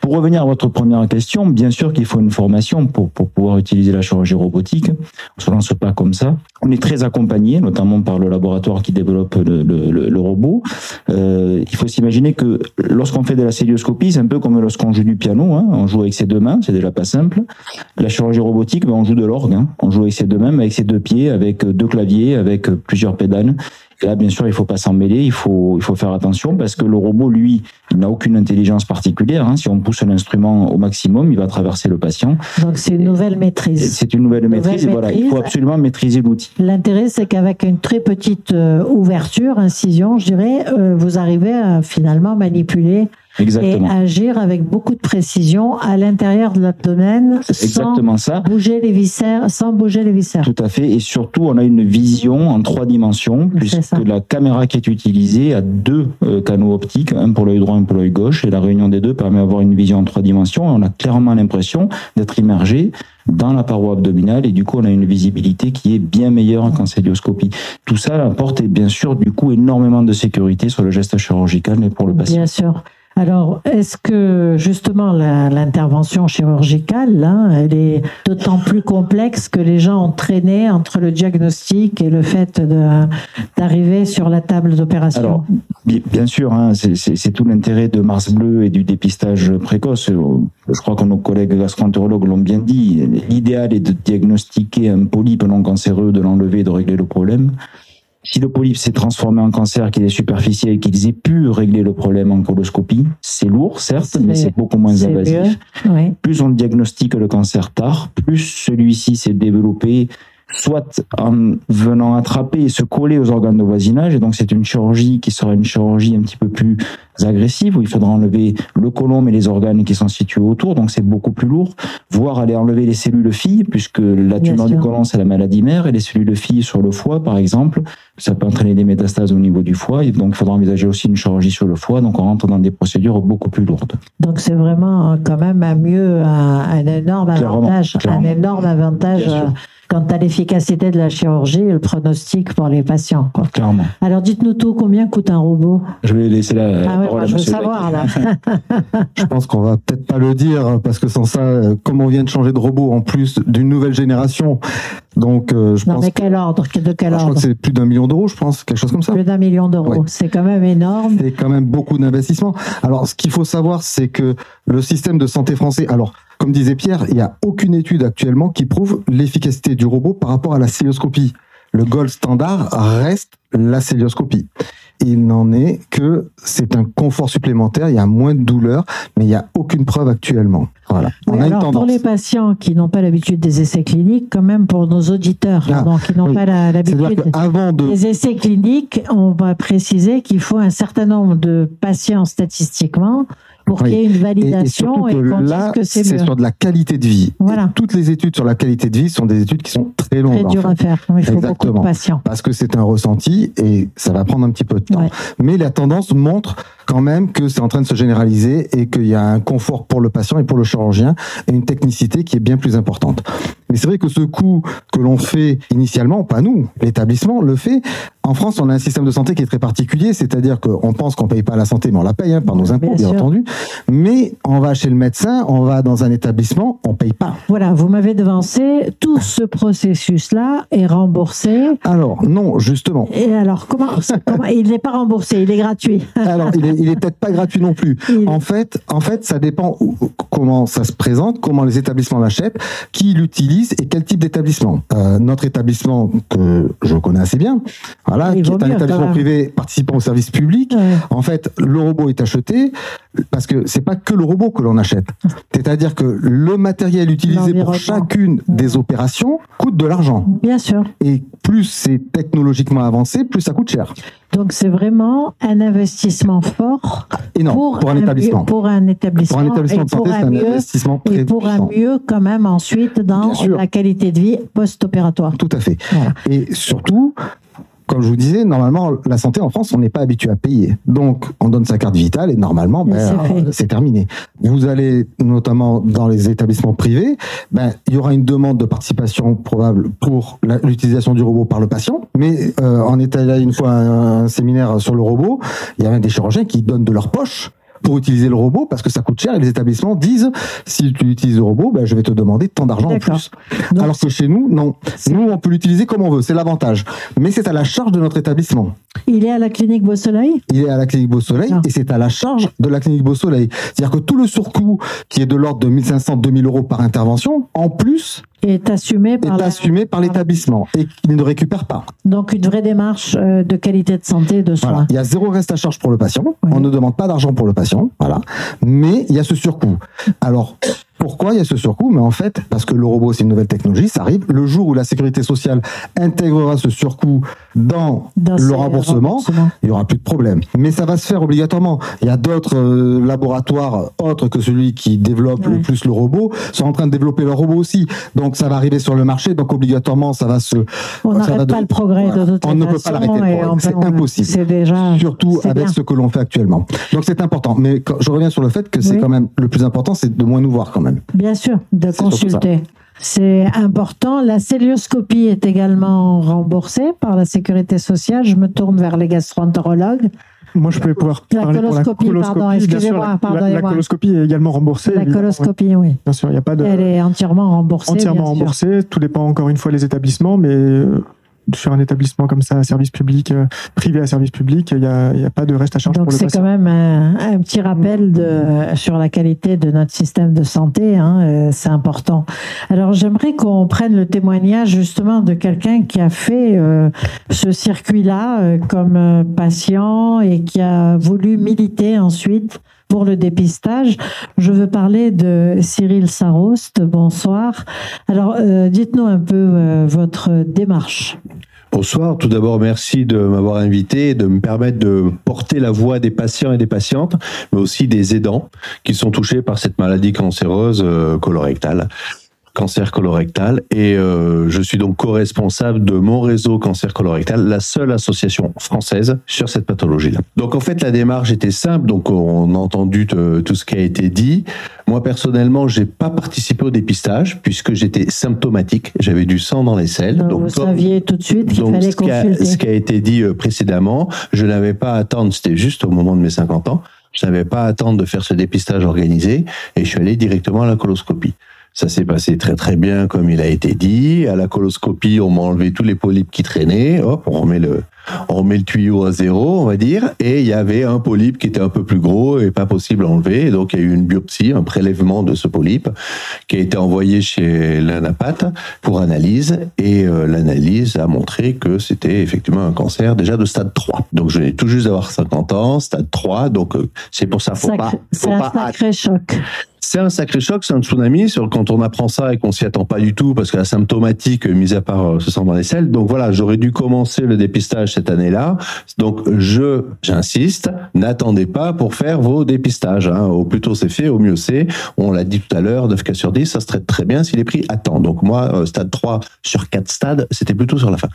Pour revenir à votre première question, bien sûr qu'il faut une formation pour, pour pouvoir utiliser la chirurgie robotique. On se lance pas comme ça. On est très accompagné, notamment par le laboratoire qui développe le, le, le robot. Euh, il faut s'imaginer que lorsqu'on fait de la celluloscopie, c'est un peu comme lorsqu'on joue du piano. Hein. On joue avec ses deux mains, c'est déjà pas simple. La chirurgie robotique mais on joue de l'orgue. Hein. On joue avec ses deux mains, avec ses deux pieds, avec deux claviers, avec plusieurs pédales. Et là, bien sûr, il faut pas s'en mêler, il faut, il faut faire attention parce que le robot, lui, il n'a aucune intelligence particulière. Hein. Si on pousse l'instrument au maximum, il va traverser le patient. Donc c'est une nouvelle maîtrise. C'est une nouvelle, maîtrise, et voilà, il faut absolument maîtriser l'outil. L'intérêt, c'est qu'avec une très petite euh, ouverture, incision, je dirais, euh, vous arrivez à finalement manipuler Exactement. Et agir avec beaucoup de précision à l'intérieur de l'abdomen sans ça. bouger les viscères, sans bouger les viscères. Tout à fait. Et surtout, on a une vision en trois dimensions, puisque la caméra qui est utilisée a deux euh, canaux optiques, un pour l'œil droit, un pour l'œil gauche, et la réunion des deux permet d'avoir une vision en trois dimensions. Et on a clairement l'impression d'être immergé dans la paroi abdominale et du coup on a une visibilité qui est bien meilleure qu'en célioscopie. Tout ça apporte bien sûr du coup énormément de sécurité sur le geste chirurgical mais pour le patient. Bien sûr. Alors, est-ce que justement l'intervention chirurgicale, là, elle est d'autant plus complexe que les gens ont traîné entre le diagnostic et le fait d'arriver sur la table d'opération? Bien sûr, hein, c'est tout l'intérêt de Mars Bleu et du dépistage précoce. Je crois que nos collègues gastroentérologues l'ont bien dit. L'idéal est de diagnostiquer un polype non cancéreux, de l'enlever, de régler le problème. Si le polype s'est transformé en cancer, qu'il est superficiel, qu'ils aient pu régler le problème en coloscopie, c'est lourd, certes, mais c'est beaucoup moins invasif. Plus on diagnostique le cancer tard, plus celui-ci s'est développé soit en venant attraper et se coller aux organes de voisinage. Et donc, c'est une chirurgie qui sera une chirurgie un petit peu plus agressive, où il faudra enlever le côlon et les organes qui sont situés autour. Donc, c'est beaucoup plus lourd. Voire aller enlever les cellules filles, puisque la tumeur du côlon, c'est la maladie mère, et les cellules filles sur le foie, par exemple, ça peut entraîner des métastases au niveau du foie. Et donc, il faudra envisager aussi une chirurgie sur le foie. Donc, on rentre dans des procédures beaucoup plus lourdes. Donc, c'est vraiment quand même un mieux, un, énorme avantage, un énorme avantage quant à l'efficacité de la chirurgie et le pronostic pour les patients. Quoi. Clairement. Alors dites-nous tout, combien coûte un robot? Je vais laisser la ah ouais, moi, je veux savoir là. je pense qu'on va peut-être pas le dire parce que sans ça, comme on vient de changer de robot en plus d'une nouvelle génération, donc euh, je non, pense. Mais quel ordre? De quel ordre Je crois que c'est plus d'un million d'euros, je pense, quelque chose comme ça. Plus d'un million d'euros, c'est quand même énorme. C'est quand même beaucoup d'investissement. Alors ce qu'il faut savoir, c'est que le système de santé français, alors comme disait Pierre, il n'y a aucune étude actuellement qui prouve l'efficacité du robot par rapport à la célioscopie. Le gold standard reste la célioscopie. il n'en est que c'est un confort supplémentaire, il y a moins de douleur, mais il n'y a aucune preuve actuellement. Voilà. On a alors, une. Pour les patients qui n'ont pas l'habitude des essais cliniques, quand même pour nos auditeurs ah, donc, qui n'ont pas l'habitude de... des essais cliniques, on va préciser qu'il faut un certain nombre de patients statistiquement pour qu'il y ait une validation et, et, qu'on là, que c'est sur de la qualité de vie. Voilà. toutes les études sur la qualité de vie sont des études qui sont très longues. Très dur à faire. Il faut Exactement. beaucoup de patients. Parce que c'est un ressenti et ça va prendre un petit peu de temps. Mais la tendance montre quand même que c'est en train de se généraliser et qu'il y a un confort pour le patient et pour le chirurgien et une technicité qui est bien plus importante. Mais c'est vrai que ce coût que l'on fait initialement, pas nous, l'établissement le fait. En France, on a un système de santé qui est très particulier, c'est-à-dire qu'on pense qu'on paye pas la santé, mais on la paye hein, par nos impôts, bien, entendu. Mais on va chez le médecin, on va dans un établissement, on paye pas. Voilà, vous m'avez devancé. Tout ce processus-là est remboursé. Alors non, justement. Et alors comment, comment Il n'est pas remboursé, il est gratuit. alors il est il est peut-être pas gratuit non plus. En fait, en fait, ça dépend comment ça se présente, comment les établissements l'achètent, qui l'utilise et quel type d'établissement. Euh, notre établissement que je connais assez bien, voilà, qui est un établissement privé participant au service public. En fait, le robot est acheté parce que c'est pas que le robot que l'on achète. C'est-à-dire que le matériel utilisé pour chacune des opérations coûte de l'argent. Bien sûr. Et plus c'est technologiquement avancé, plus ça coûte cher. Donc c'est vraiment un investissement fort pour, un, établissement. Pour un établissement. Pour un établissement de santé, c'est un investissement très Et pour un mieux quand même ensuite dans la qualité de vie post-opératoire. Tout à fait. Et surtout, comme je vous disais, normalement, la santé en France, on n'est pas habitué à payer. Donc, on donne sa carte vitale et normalement, ben, c'est terminé. Vous allez notamment dans les établissements privés, ben, il y aura une demande de participation probable pour l'utilisation du robot par le patient. Mais euh, on était allé une fois un, un séminaire sur le robot, il y avait des chirurgiens qui donnent de leur poche pour utiliser le robot parce que ça coûte cher et les établissements disent si tu utilises le robot, ben, je vais te demander tant d'argent en plus. Alors que chez nous, non. Nous, on peut l'utiliser comme on veut, c'est l'avantage. Mais c'est à la charge de notre établissement. Il est à la clinique Beau Soleil Il est à la clinique Beau Soleil ah. et c'est à la charge de la clinique Beau Soleil. C'est-à-dire que tout le surcoût qui est de l'ordre de 1500-2000 euros par intervention, en plus, est assumé par, par l'établissement et qu'il ne récupère pas. Donc une vraie démarche euh, de qualité de santé de soins. Il y a zéro reste à charge pour le patient. On ne demande pas d'argent pour le patient, voilà. Mais il y a ce surcoût. Alors pourquoi il y a ce surcoût Mais en fait, parce que le robot, c'est une nouvelle technologie, ça arrive. Le jour où la sécurité sociale intégrera ce surcoût dans, le remboursement, il y aura plus de problème. Mais ça va se faire obligatoirement. Il y a d'autres euh, laboratoires autres que celui qui développe le plus le robot sont en train de développer leur robot aussi. Donc ça va arriver sur le marché. Donc obligatoirement, ça va se. On n'arrête pas le progrès de toute On ne peut pas l'arrêter. C'est impossible. C'est déjà. Surtout avec ce que l'on fait actuellement. Donc c'est important. Mais quand, je reviens sur le fait que c'est quand même le plus important, c'est de moins nous voir quand même. Bien sûr, de consulter. C'est important. La célioscopie est également remboursée par la sécurité sociale. Je me tourne vers les gastroentérologues. Moi, je pouvais pouvoir la parler coloscopie, pour la coloscopie. Pardon, excusez-moi, la, la, coloscopie est également remboursée. La coloscopie, oui. Bien sûr, il n'y a pas de. Elle est entièrement remboursée. Entièrement remboursée. Tout dépend encore une fois des établissements, mais euh, sur un établissement comme ça, service public, euh, privé à service public, il n'y a, a, pas de reste à charge Donc pour le patient. c'est quand même un, petit rappel de, sur la qualité de notre système de santé, hein, euh, c'est important. Alors j'aimerais qu'on prenne le témoignage justement de quelqu'un qui a fait euh, ce circuit-là comme patient et qui a voulu militer ensuite pour le dépistage. Je veux parler de Cyril Sarost. Bonsoir. Alors, euh, dites-nous un peu euh, votre démarche. Bonsoir. Tout d'abord, merci de m'avoir invité de me permettre de porter la voix des patients et des patientes, mais aussi des aidants qui sont touchés par cette maladie cancéreuse euh, colorectale cancer colorectal et euh, je suis donc co-responsable de mon réseau cancer colorectal, la seule association française sur cette pathologie-là. Donc en fait la démarche était simple, donc on a entendu tout ce qui a été dit. Moi personnellement, j'ai pas participé au dépistage puisque j'étais symptomatique, j'avais du sang dans les selles. Donc, vous saviez tout de suite qu'il fallait ce consulter. ce qui a été dit euh, précédemment, je n'avais pas à attendre, c'était juste au moment de mes 50 ans. Je n'avais pas à attendre de faire ce dépistage organisé et je suis allé directement à la coloscopie. Ça s'est passé très très bien comme il a été dit. À la coloscopie, on m'a enlevé tous les polypes qui traînaient. Hop, on remet le, on remet le tuyau à zéro, on va dire, et il y avait un polype qui était un peu plus gros et pas possible à enlever. donc il y a eu une biopsie, un prélèvement de ce polype qui a été envoyé chez l'anapathe pour analyse, et euh, l'analyse a montré que c'était effectivement un cancer déjà de stade 3. Donc je venais tout juste d'avoir 50 ans, stade 3, donc euh, c'est pour ça, faut pas, faut c'est un sacré choc. C'est un sacré choc, c'est un tsunami. Sur, quand on apprend ça et qu'on s'y attend pas du tout, parce que la symptomatique, mis à part, se sent dans les selles. Donc voilà, j'aurais dû commencer le dépistage cette année-là. Donc je, j'insiste, n'attendez pas pour faire vos dépistages. Hein. Au plus tôt c'est fait, au mieux c'est. On l'a dit tout à l'heure, 9 cas sur 10, ça se traite très bien s'il est pris à temps. Donc moi, euh, stade 3 sur 4 stades, c'était plutôt sur la fin.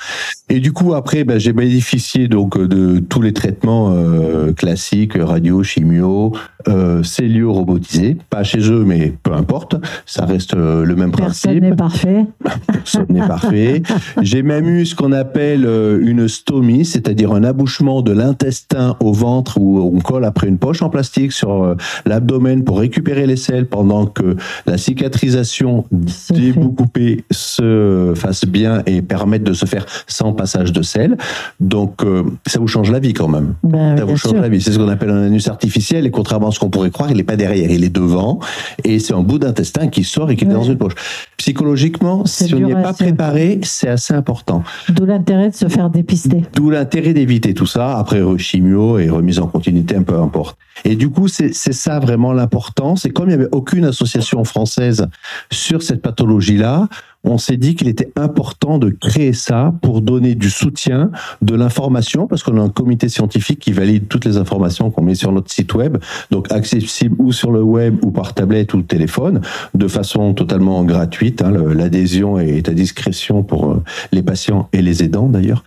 Et du coup, après, ben, j'ai bénéficié donc de tous les traitements euh, classiques, radio, chimio, euh, cellio robotisé, pas chez eux, mais peu importe, ça reste euh, le même principe. Personne n'est parfait. Personne n'est parfait. J'ai même eu ce qu'on appelle euh, une stomie, c'est-à-dire un abouchement de l'intestin au ventre où on colle après une poche en plastique sur euh, l'abdomen pour récupérer les selles pendant que la cicatrisation des bouts coupés se fasse bien et permette de se faire sans passage de sel. Donc, ça vous change la vie quand même. Ben, ça vous change la vie. C'est ce qu'on appelle un anus artificiel et contrairement à ce qu'on pourrait croire, il n'est pas derrière, il est devant et c'est un bout d'intestin qui sort et qui est dans une poche. Psychologiquement, si on n'y est pas préparé, c'est assez important. D'où l'intérêt de se faire dépister. D'où l'intérêt d'éviter tout ça. Après, chimio et remise en continuité, un peu importe. Et du coup, c'est ça vraiment l'important. C'est comme il n'y avait aucune association française sur cette pathologie-là, on s'est dit qu'il était important de créer ça pour donner du soutien, de l'information, parce qu'on a un comité scientifique qui valide toutes les informations qu'on met sur notre site web, donc accessible ou sur le web ou par tablette ou téléphone, de façon totalement gratuite. Hein. L'adhésion est à discrétion pour euh, les patients et les aidants d'ailleurs.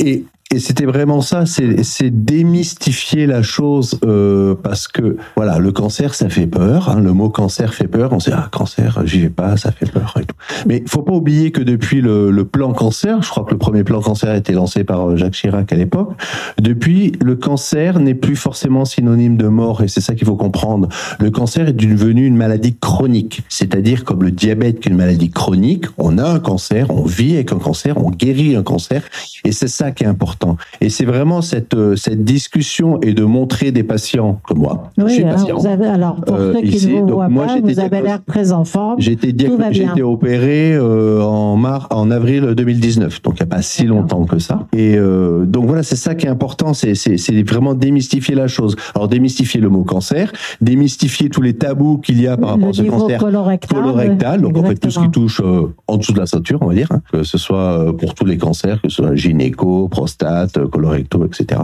Et et c'était vraiment ça, c'est démystifier la chose euh, parce que voilà, le cancer ça fait peur. Hein, le mot cancer fait peur. On sait ah cancer, j'y vais pas, ça fait peur et tout. Mais faut pas oublier que depuis le, le, plan cancer, je crois que le premier plan cancer a été lancé par euh, Jacques Chirac à l'époque. Depuis, le cancer n'est plus forcément synonyme de mort et c'est ça qu'il faut comprendre. Le cancer est devenu une maladie chronique, c'est-à-dire comme le diabète qui est une maladie chronique. On a un cancer, on vit avec un cancer, on guérit un cancer et c'est ça qui est important. Et c'est vraiment cette, euh, cette discussion et de montrer des patients comme moi. Oui, je suis alors, patient, vous avez, alors pour euh, ceux qui ne vous voient moi, pas, vous avez l'air très en forme. J'ai été, j'ai été opéré euh, en, mars, en avril 2019, donc il n'y a pas si longtemps que ça. Et donc voilà, c'est ça qui est important, c'est, c'est, c'est vraiment démystifier la chose. Alors démystifier le mot cancer, démystifier tous les tabous qu'il y a par rapport à ce cancer colorectal, colorectal. Donc en fait tout ce qui touche euh, en dessous de la ceinture, on va dire, hein, que ce soit pour tous les cancers, que ce soit gynéco, prostate, colorecto, etc.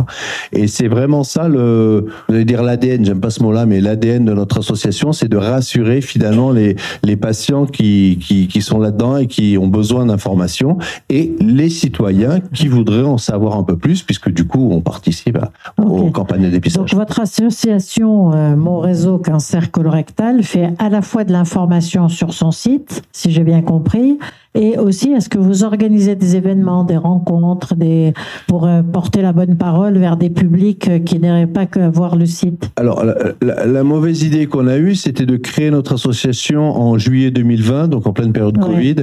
Et c'est vraiment ça le, je vais dire l'ADN, j'aime pas ce mot-là, mais l'ADN de notre association, c'est de rassurer finalement les, les patients qui, qui, qui sont là-dedans et qui ont besoin d'informations et les citoyens qui voudraient en savoir un peu plus, puisque du coup, on participe aux campagnes dépistage. Donc, votre association, euh, Mon Réseau Cancer Colorectal, fait à la fois de l'information sur son site, si j'ai bien compris, et aussi, est-ce que vous organisez des événements, des rencontres, des pour euh, porter la bonne parole vers des publics euh, qui n'iraient pas que voir le site Alors, la, mauvaise idée qu'on a eue, c'était de créer notre association en juillet 2020, donc en pleine période Covid.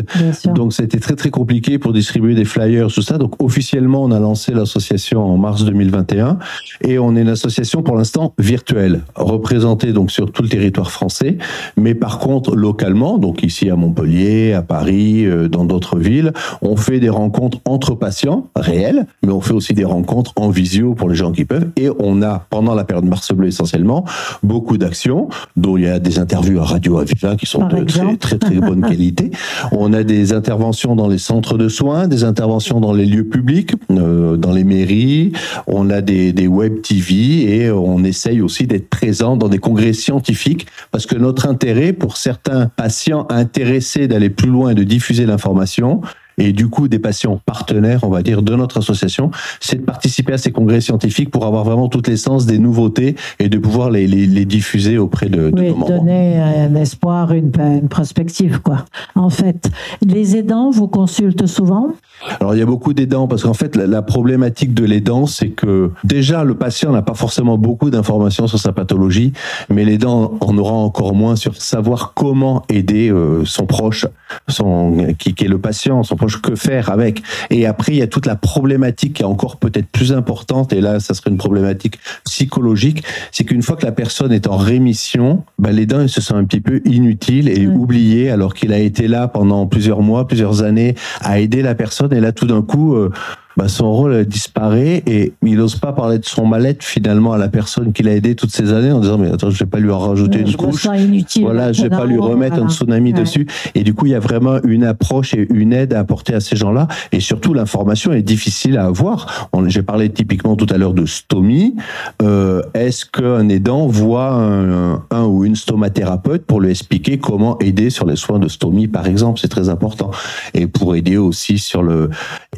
Donc, c'était très très compliqué pour distribuer des flyers, tout ça. Donc, officiellement, on a lancé l'association en mars 2021 et on est une association pour l'instant virtuelle, représentée donc sur tout le territoire français, mais par contre localement, donc ici à Montpellier, à Paris euh, dans d'autres villes. On fait des rencontres entre patients réels, mais on fait aussi des rencontres en visio pour les gens qui peuvent. Et on a, pendant la période Mars Bleu essentiellement, beaucoup d'actions, dont il y a des interviews à Radio Aviva qui sont de très, très, très bonne qualité. On a des interventions dans les centres de soins, des interventions dans les lieux publics, euh, dans les mairies. On a des, des web TV et on essaye aussi d'être présent dans des congrès scientifiques parce que notre intérêt pour certains patients intéressés d'aller plus loin et de diffuser l'information et du coup des patients partenaires, on va dire, de notre association, c'est de participer à ces congrès scientifiques pour avoir vraiment toute l'essence des nouveautés et de pouvoir les, les, diffuser auprès de, de oui, donner un espoir, une, une prospective, quoi. En fait, les aidants vous consultent souvent? Alors il y a beaucoup d'aidants parce qu'en fait la, problématique de l'aidant c'est que déjà le patient n'a pas forcément beaucoup d'informations sur sa pathologie, mais l'aidant en aura encore moins sur savoir comment aider euh, son proche, son qui, qui, est le patient, son proche, que faire avec. Et après il y a toute la problématique qui est encore peut-être plus importante et là ça serait une problématique psychologique, c'est qu'une fois que la personne est en rémission, ben, il se sent un petit peu inutile et oublié alors qu'il a été là pendant plusieurs mois, plusieurs années à aider la personne et là tout d'un coup euh, bah, son rôle disparaît et il n'ose pas parler de son mal-être finalement à la personne qui l'a aidé toutes ces années en disant mais attends je vais pas lui en rajouter une couche. inutile, voilà je vais pas lui remettre un tsunami dessus. Et du coup il y a vraiment une approche et une aide à apporter à ces gens-là. Et surtout l'information est difficile à avoir. J'ai parlé typiquement tout à l'heure de stomie. Euh, est-ce qu'un aidant voit un, un, ou une stomathérapeute pour lui expliquer comment aider sur les soins de stomie par exemple? C'est très important. Et pour aider aussi sur le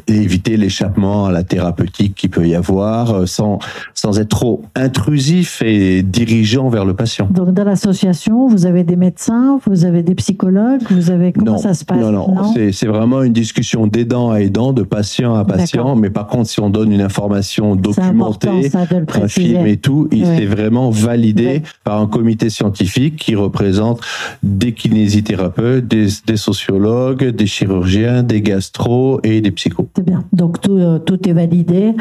éviter l'échappement à la thérapeutique qui peut y avoir, euh, sans, sans être trop intrusif et dirigeant vers le patient. Donc dans l'association, vous avez des médecins, vous avez des psychologues, vous avez comment ça se passe? Non, non, non? c'est vraiment une discussion d'aidant à aidant, de patient à patient. Mais par contre, si on donne une information documentée, un film et tout, il c'est vraiment validé par un comité scientifique qui représente des kinésithérapeutes, des, des sociologues, des chirurgiens, des gastro et des psychos. C'est bien. Donc tout euh, tout, est validé.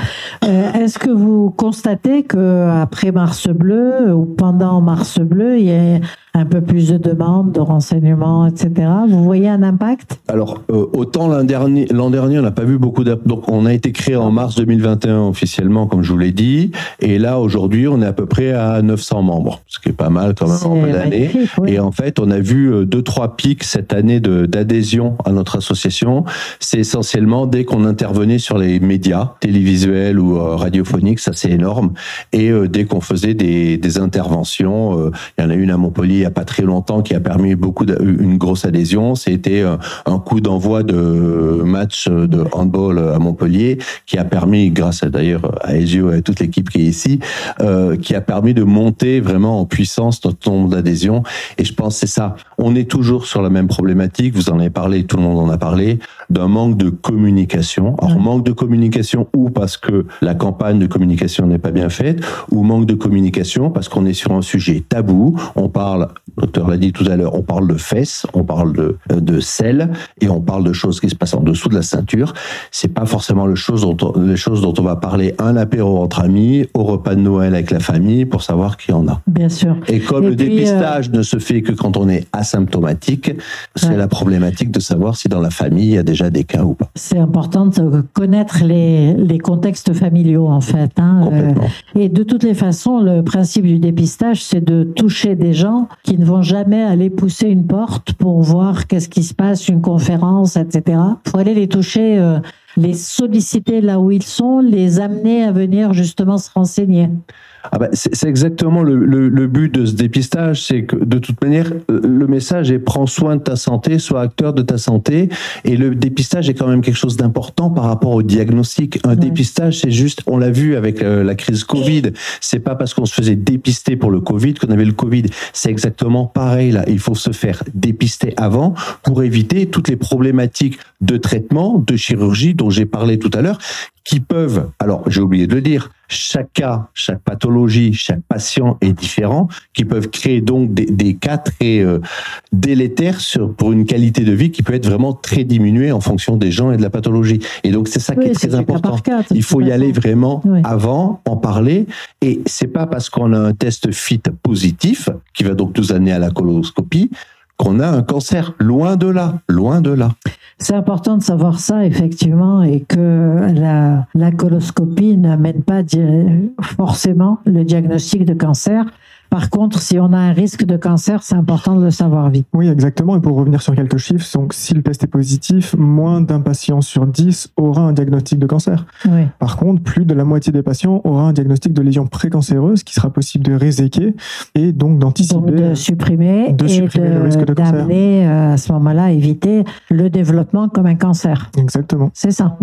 Euh, est-ce que vous constatez que après Mars Bleu ou pendant Mars Bleu, il y a un peu plus de demandes, de renseignements, etc. Vous voyez un impact? Alors, euh, autant l'an dernier, l'an dernier, on n'a pas vu beaucoup de... Donc, on a été créé en mars 2021 officiellement, comme je vous l'ai dit. Et là, aujourd'hui, on est à peu près à 900 membres, ce qui est pas mal quand même en pleine année. Et en fait, on a vu euh, deux, trois pics cette année de, d'adhésion à notre association. C'est essentiellement dès qu'on intervenait sur les médias, télévisuels ou euh, radiophoniques, ça c'est énorme. Et dès qu'on faisait des, des interventions, il y en a une à Montpellier il n'y a pas très longtemps qui a permis beaucoup une grosse adhésion. C'était euh, un coup d'envoi de match de handball à Montpellier qui a permis, grâce d'ailleurs à Ezio et à toute l'équipe qui est ici, euh, qui a permis de monter vraiment en puissance notre nombre d'adhésions. Et je pense c'est ça. On est toujours sur la même problématique. Vous en avez parlé, tout le monde en a parlé, d'un manque de communication. Alors manque de communication ou parce que la campagne de communication n'est pas bien faite, ou manque de communication parce qu'on est sur un sujet tabou. On parle le docteur l'a dit tout à l'heure, on parle de fesses, on parle de, de sel et on parle de choses qui se passent en dessous de la ceinture. C'est pas forcément les choses dont on, les choses dont on va parler un apéro entre amis, au repas de Noël avec la famille pour savoir qui en a. Bien sûr. Et comme le dépistage euh, ne se fait que quand on est asymptomatique, c'est la problématique de savoir si dans la famille il y a déjà des cas ou pas. C'est important de connaître les, les contextes familiaux en fait. Hein, euh, et de toutes les façons, le principe du dépistage, c'est de toucher des gens qui ne vont jamais aller pousser une porte pour voir qu'est-ce qui se passe, une conférence, etc. Il faut aller les toucher, euh, les solliciter là où ils sont, les amener à venir justement se renseigner. Ah bah, c'est exactement le, le, le, but de ce dépistage, c'est que de toute manière, euh, le message est prends soin de ta santé, sois acteur de ta santé, et le dépistage est quand même quelque chose d'important par rapport au diagnostic. Un dépistage, c'est juste, on l'a vu avec euh, la crise Covid, c'est pas parce qu'on se faisait dépister pour le Covid qu'on avait le Covid. C'est exactement pareil là. Il faut se faire dépister avant pour éviter toutes les problématiques de traitement, de chirurgie dont j'ai parlé tout à l'heure, qui peuvent, alors j'ai oublié de le dire, chaque cas, chaque pathologie, chaque patient est différent, qui peuvent créer donc des, des cas très euh, délétères sur, pour une qualité de vie qui peut être vraiment très diminuée en fonction des gens et de la pathologie. Et donc c'est ça qui est très important. Il faut y aller vraiment avant, en parler. Et c'est pas parce qu'on a un test fit positif qui va donc nous amener à la coloscopie qu'on a un cancer. Loin de là, loin de là. C'est important de savoir ça, effectivement, et que la, la coloscopie n'amène pas forcément le diagnostic de cancer, Par contre, si on a un risque de cancer, c'est important de le savoir vite. Oui, exactement. Et pour revenir sur quelques chiffres, donc si le test est positif, moins d'un patient sur 10 aura un diagnostic de cancer. Oui. Par contre, plus de la moitié des patients aura un diagnostic de lésion précancéreuse qui sera possible de réséquer et donc d'anticiper. De supprimer, de supprimer le risque de cancer. D'amener euh, à ce moment-là éviter le développement comme un cancer. Exactement. C'est ça.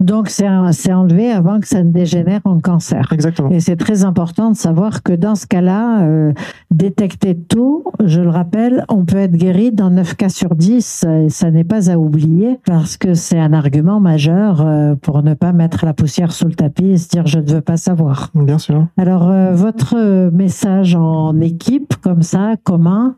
Donc, c'est enlevé avant que ça ne dégénère en cancer. Exactement. Et c'est très important de savoir que dans ce cas-là, euh, détecter tôt, je le rappelle, on peut être guéri dans 9 cas sur 10. Et ça n'est pas à oublier parce que c'est un argument majeur euh, pour ne pas mettre la poussière sous le tapis et se dire je ne veux pas savoir. Bien sûr. Alors, euh, votre message en équipe, comme ça, commun,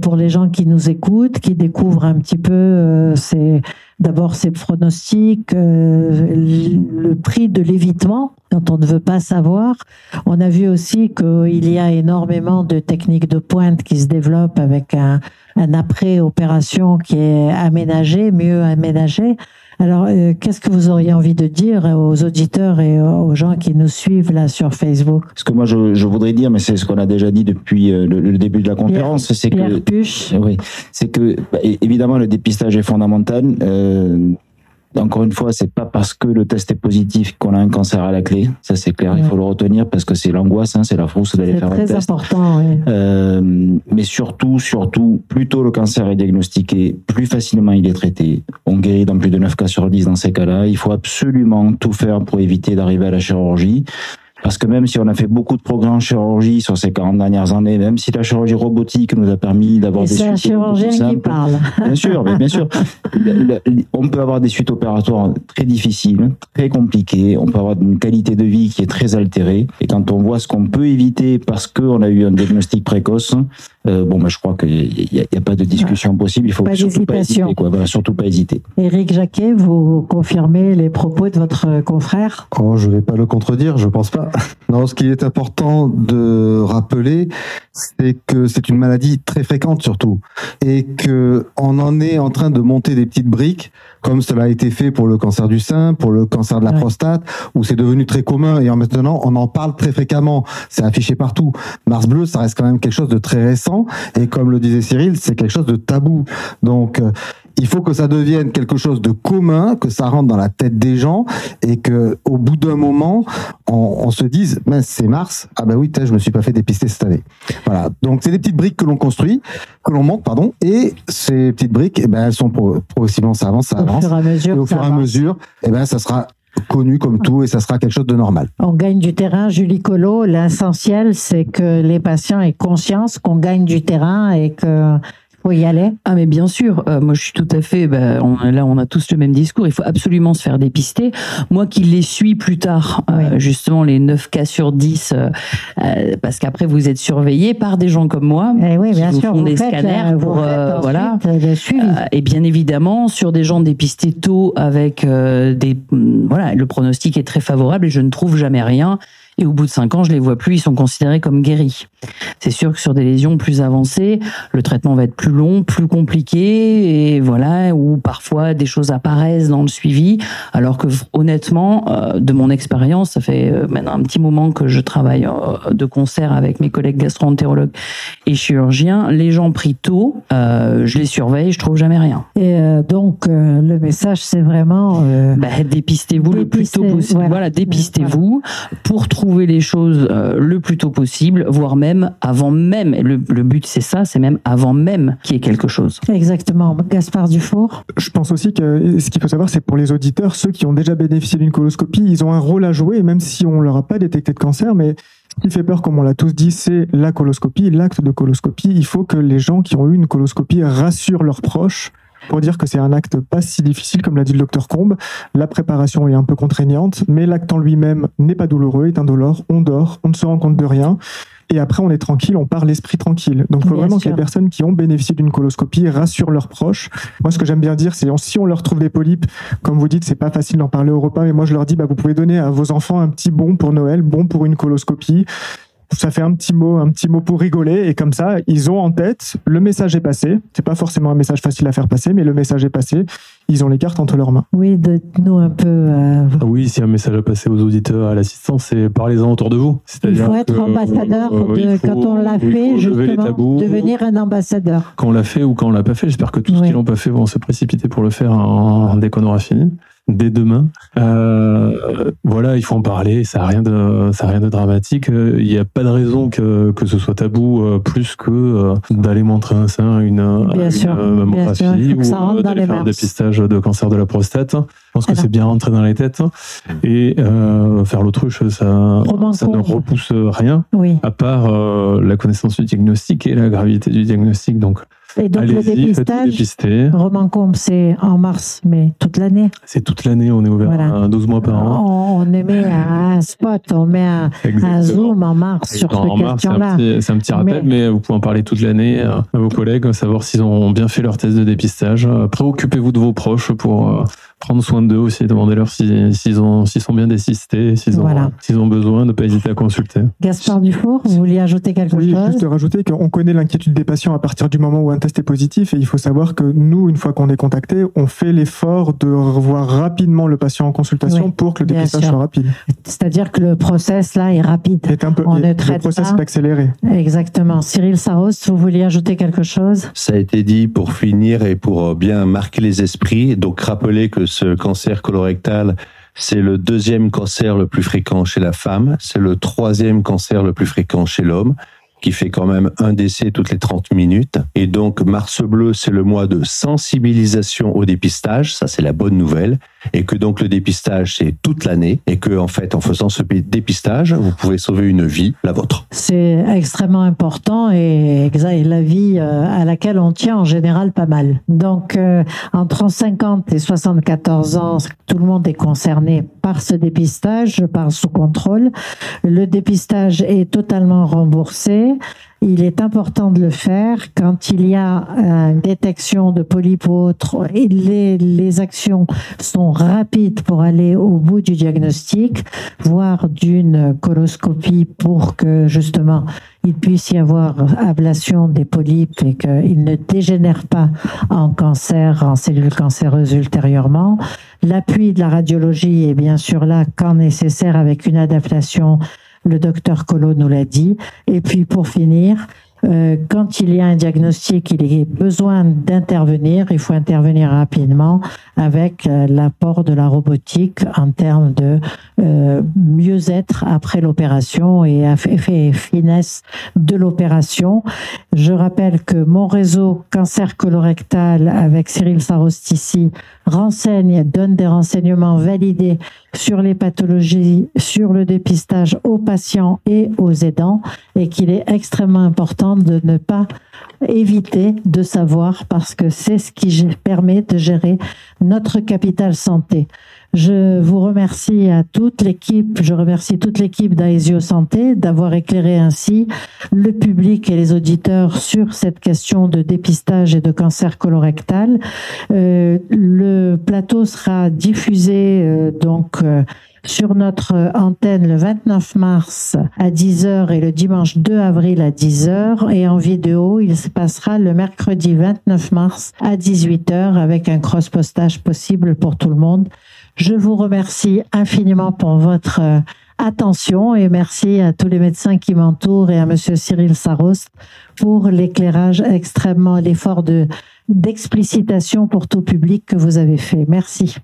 pour les gens qui nous écoutent, qui découvrent un petit peu ces D'abord, c'est pronostics, euh, le prix de l'évitement quand on ne veut pas savoir. On a vu aussi qu'il y a énormément de techniques de pointe qui se développent avec un, un après-opération qui est aménagé, mieux aménagé. Alors, euh, qu'est-ce que vous auriez envie de dire aux auditeurs et aux gens qui nous suivent là sur Facebook? Ce que moi je, voudrais dire, mais c'est ce qu'on a déjà dit depuis euh, le, début de la conférence, c'est que oui, c'est que bah, évidemment le dépistage est fondamental. Euh, encore une fois, c'est pas parce que le test est positif qu'on a un cancer à la clé. Ça, c'est clair. Il faut le retenir parce que c'est l'angoisse, hein, c'est la frousse d'aller faire un test. C'est très important. Oui. Euh, mais surtout, surtout, plus tôt le cancer est diagnostiqué, plus facilement il est traité. On guérit dans plus de 9 cas sur 10 dans ces cas-là. Il faut absolument tout faire pour éviter d'arriver à la chirurgie. Parce que même si on a fait beaucoup de progrès en chirurgie sur ces 40 dernières années, même si la chirurgie robotique nous a permis d'avoir des suites chirurgien qui parle. Bien sûr, bien sûr. on peut avoir des suites opératoires très difficiles, très compliquées. On peut avoir une qualité de vie qui est très altérée. Et quand on voit ce qu'on peut éviter parce qu'on a eu un diagnostic précoce, euh, bon, bah, je crois qu'il n'y a, a, pas de discussion possible. Il faut pas surtout pas hésiter. Quoi. Voilà, surtout pas hésiter. Éric Jacquet, vous confirmez les propos de votre confrère? Oh, je ne vais pas le contredire, je pense pas. Non, ce qui est important de rappeler, c'est que c'est une maladie très fréquente surtout, et que on en est en train de monter des petites briques, comme cela a été fait pour le cancer du sein, pour le cancer de la prostate, où c'est devenu très commun et maintenant on en parle très fréquemment. C'est affiché partout. Mars bleu, ça reste quand même quelque chose de très récent, et comme le disait Cyril, c'est quelque chose de tabou. Donc euh, il faut que ça devienne quelque chose de commun, que ça rentre dans la tête des gens et que au bout d'un moment, on, se dise, mais c'est mars, ah ben oui, je me suis pas fait dépister cette année. Voilà. Donc c'est des petites briques que l'on construit, que l'on monte, pardon, et ces petites briques, eh ben elles sont progressivement ça avance, ça avance. Au fur et à mesure, et au fur et à mesure, eh ben ça sera connu comme tout et ça sera quelque chose de normal. On gagne du terrain, Julie Colo. L'essentiel, c'est que les patients aient conscience qu'on gagne du terrain et que faut y aller Ah mais bien sûr, euh, moi je suis tout à fait, bah, là on a tous le même discours, il faut absolument se faire dépister. Moi qui les suis plus tard, euh, justement les 9 cas sur 10, euh, parce qu'après vous êtes surveillé par des gens comme moi, eh oui, bien qui sûr, vous font des scanners pour, voilà. et bien évidemment sur des gens dépistés tôt avec des, voilà, le pronostic est très favorable et je ne trouve jamais rien et au bout de cinq ans, je les vois plus, ils sont considérés comme guéris. C'est sûr que sur des lésions plus avancées, le traitement va être plus long, plus compliqué, et voilà, où parfois des choses apparaissent dans le suivi, alors que honnêtement, euh, de mon expérience, ça fait euh, maintenant un petit moment que je travaille euh, de concert avec mes collègues gastro-entérologues et chirurgiens, les gens pris tôt, je les surveille, je trouve jamais rien. Et donc, le message, c'est vraiment... Bah, dépistez-vous le plus tôt possible. Voilà, dépistez-vous pour trouver trouver les choses euh, le plus tôt possible, voire même avant même. Le, but, c'est ça, c'est même avant même qu'il y ait quelque chose. Exactement. Gaspard Dufour. Je pense aussi que ce qu'il faut savoir, c'est pour les auditeurs, ceux qui ont déjà bénéficié d'une coloscopie, ils ont un rôle à jouer, même si on leur a pas détecté de cancer, mais ce qui fait peur, comme on l'a tous dit, c'est la coloscopie, l'acte de coloscopie. Il faut que les gens qui ont eu une coloscopie rassurent leurs proches pour dire que c'est un acte pas si difficile, comme l'a dit le docteur Combe. La préparation est un peu contraignante, mais l'acte en lui-même n'est pas douloureux, est indolore. On dort, on ne se rend compte de rien. Et après, on est tranquille, on part l'esprit tranquille. Donc, il faut vraiment que les personnes qui ont bénéficié d'une coloscopie rassurent leurs proches. Moi, ce que j'aime bien dire, c'est si on leur trouve des polypes, comme vous dites, c'est pas facile d'en parler au repas, mais moi, je leur dis, bah, vous pouvez donner à vos enfants un petit bon pour Noël, bon pour une coloscopie ça fait un petit mot, un petit mot pour rigoler, et comme ça, ils ont en tête, le message est passé. C'est pas forcément un message facile à faire passer, mais le message est passé. Ils ont les cartes entre leurs mains. Oui, dites-nous un peu. Euh, ah oui, si un message à passer aux auditeurs, à l'assistance, c'est parlez-en autour de vous. Il faut être ambassadeur quand on l'a fait, justement, devenir un ambassadeur. Quand on l'a fait ou quand on l'a pas fait, j'espère que tous ceux qui l'ont pas fait vont se précipiter pour le faire en, dès qu'on aura fini dès demain. Euh, voilà, il faut en parler. Ça n'a rien de, ça a rien de dramatique. Il n'y a pas de raison que, que ce soit tabou euh, plus que euh, d'aller montrer un sein, une, bien sûr, mammographie ou d'aller faire un dépistage de cancer de la prostate. Je pense que c'est bien rentré dans les têtes. Et faire l'autruche, ça, ça ne repousse rien, à part la connaissance du diagnostic et la gravité du diagnostic. Donc, et donc le dépistage, Roman Combe, c'est en mars, mais toute l'année. C'est toute l'année, on est ouvert 12 mois par an. On, met un spot, on met un, zoom en mars sur cette question-là. C'est un petit rappel, mais... vous pouvez en parler toute l'année à vos collègues, savoir s'ils ont bien fait leur test de dépistage. Préoccupez-vous de vos proches pour euh, prendre soin d'eux aussi, demandez-leur s'ils sont bien désistés, s'ils ont, ont besoin, ne pas hésiter à consulter. Gaspard Dufour, vous vouliez ajouter quelque oui, chose Juste rajouter qu'on connaît l'inquiétude des patients à partir du moment où un test est positif et il faut savoir que nous, une fois qu'on est contacté, on fait l'effort de revoir rapidement le patient en consultation pour que le dépistage soit rapide. C'est-à-dire que le process là est rapide. Est un peu, on le process est accéléré. Exactement. Cyril Saros, vous vouliez ajouter quelque chose Ça a été dit pour finir et pour bien marquer les esprits. Donc rappeler que ce cancer colorectal, c'est le deuxième cancer le plus fréquent chez la femme, c'est le troisième cancer le plus fréquent chez l'homme qui fait quand même un décès toutes les 30 minutes. Et donc, Mars Bleu, c'est le mois de sensibilisation au dépistage. Ça, c'est la bonne nouvelle. Et que donc, le dépistage, c'est toute l'année. Et que, en fait, en faisant ce dépistage, vous pouvez sauver une vie, la vôtre. C'est extrêmement important et, la vie euh, à laquelle on tient en général pas mal. Donc, euh, entre 50 et 74 ans, tout le monde est concerné par ce dépistage, par sous contrôle. Le dépistage est totalement remboursé. Il est important de le faire quand il y a une détection de polypes et les, les actions sont rapides pour aller au bout du diagnostic, voire d'une coloscopie pour que justement il puisse y avoir ablation des polypes et qu'ils ne dégénèrent pas en cancer, en cellules cancéreuses ultérieurement. L'appui de la radiologie est bien sûr là quand nécessaire avec une adaptation le docteur Collot nous l'a dit. Et puis pour finir, euh, quand il y a un diagnostic, il est besoin d'intervenir. Il faut intervenir rapidement avec euh, l'apport de la robotique en termes de euh, mieux-être après l'opération et effet finesse de l'opération. Je rappelle que mon réseau cancer colorectal avec Cyril Sarostici renseigne, donne des renseignements validés sur les pathologies, sur le dépistage aux patients et aux aidants et qu'il est extrêmement important de ne pas éviter de savoir parce que c'est ce qui permet de gérer notre capital santé. Je vous remercie à toute l'équipe, je remercie toute l'équipe d'Aesio Santé d'avoir éclairé ainsi le public et les auditeurs sur cette question de dépistage et de cancer colorectal. Euh, le plateau sera diffusé euh, donc euh, sur notre antenne le 29 mars à 10h et le dimanche 2 avril à 10h et en vidéo il se passera le mercredi 29 mars à 18h avec un cross-postage possible pour tout le monde. Je vous remercie infiniment pour votre euh, attention et merci à tous les médecins qui m'entourent et à monsieur Cyril Sarost pour l'éclairage extrêmement, l'effort de, d'explicitation pour tout public que vous avez fait. Merci.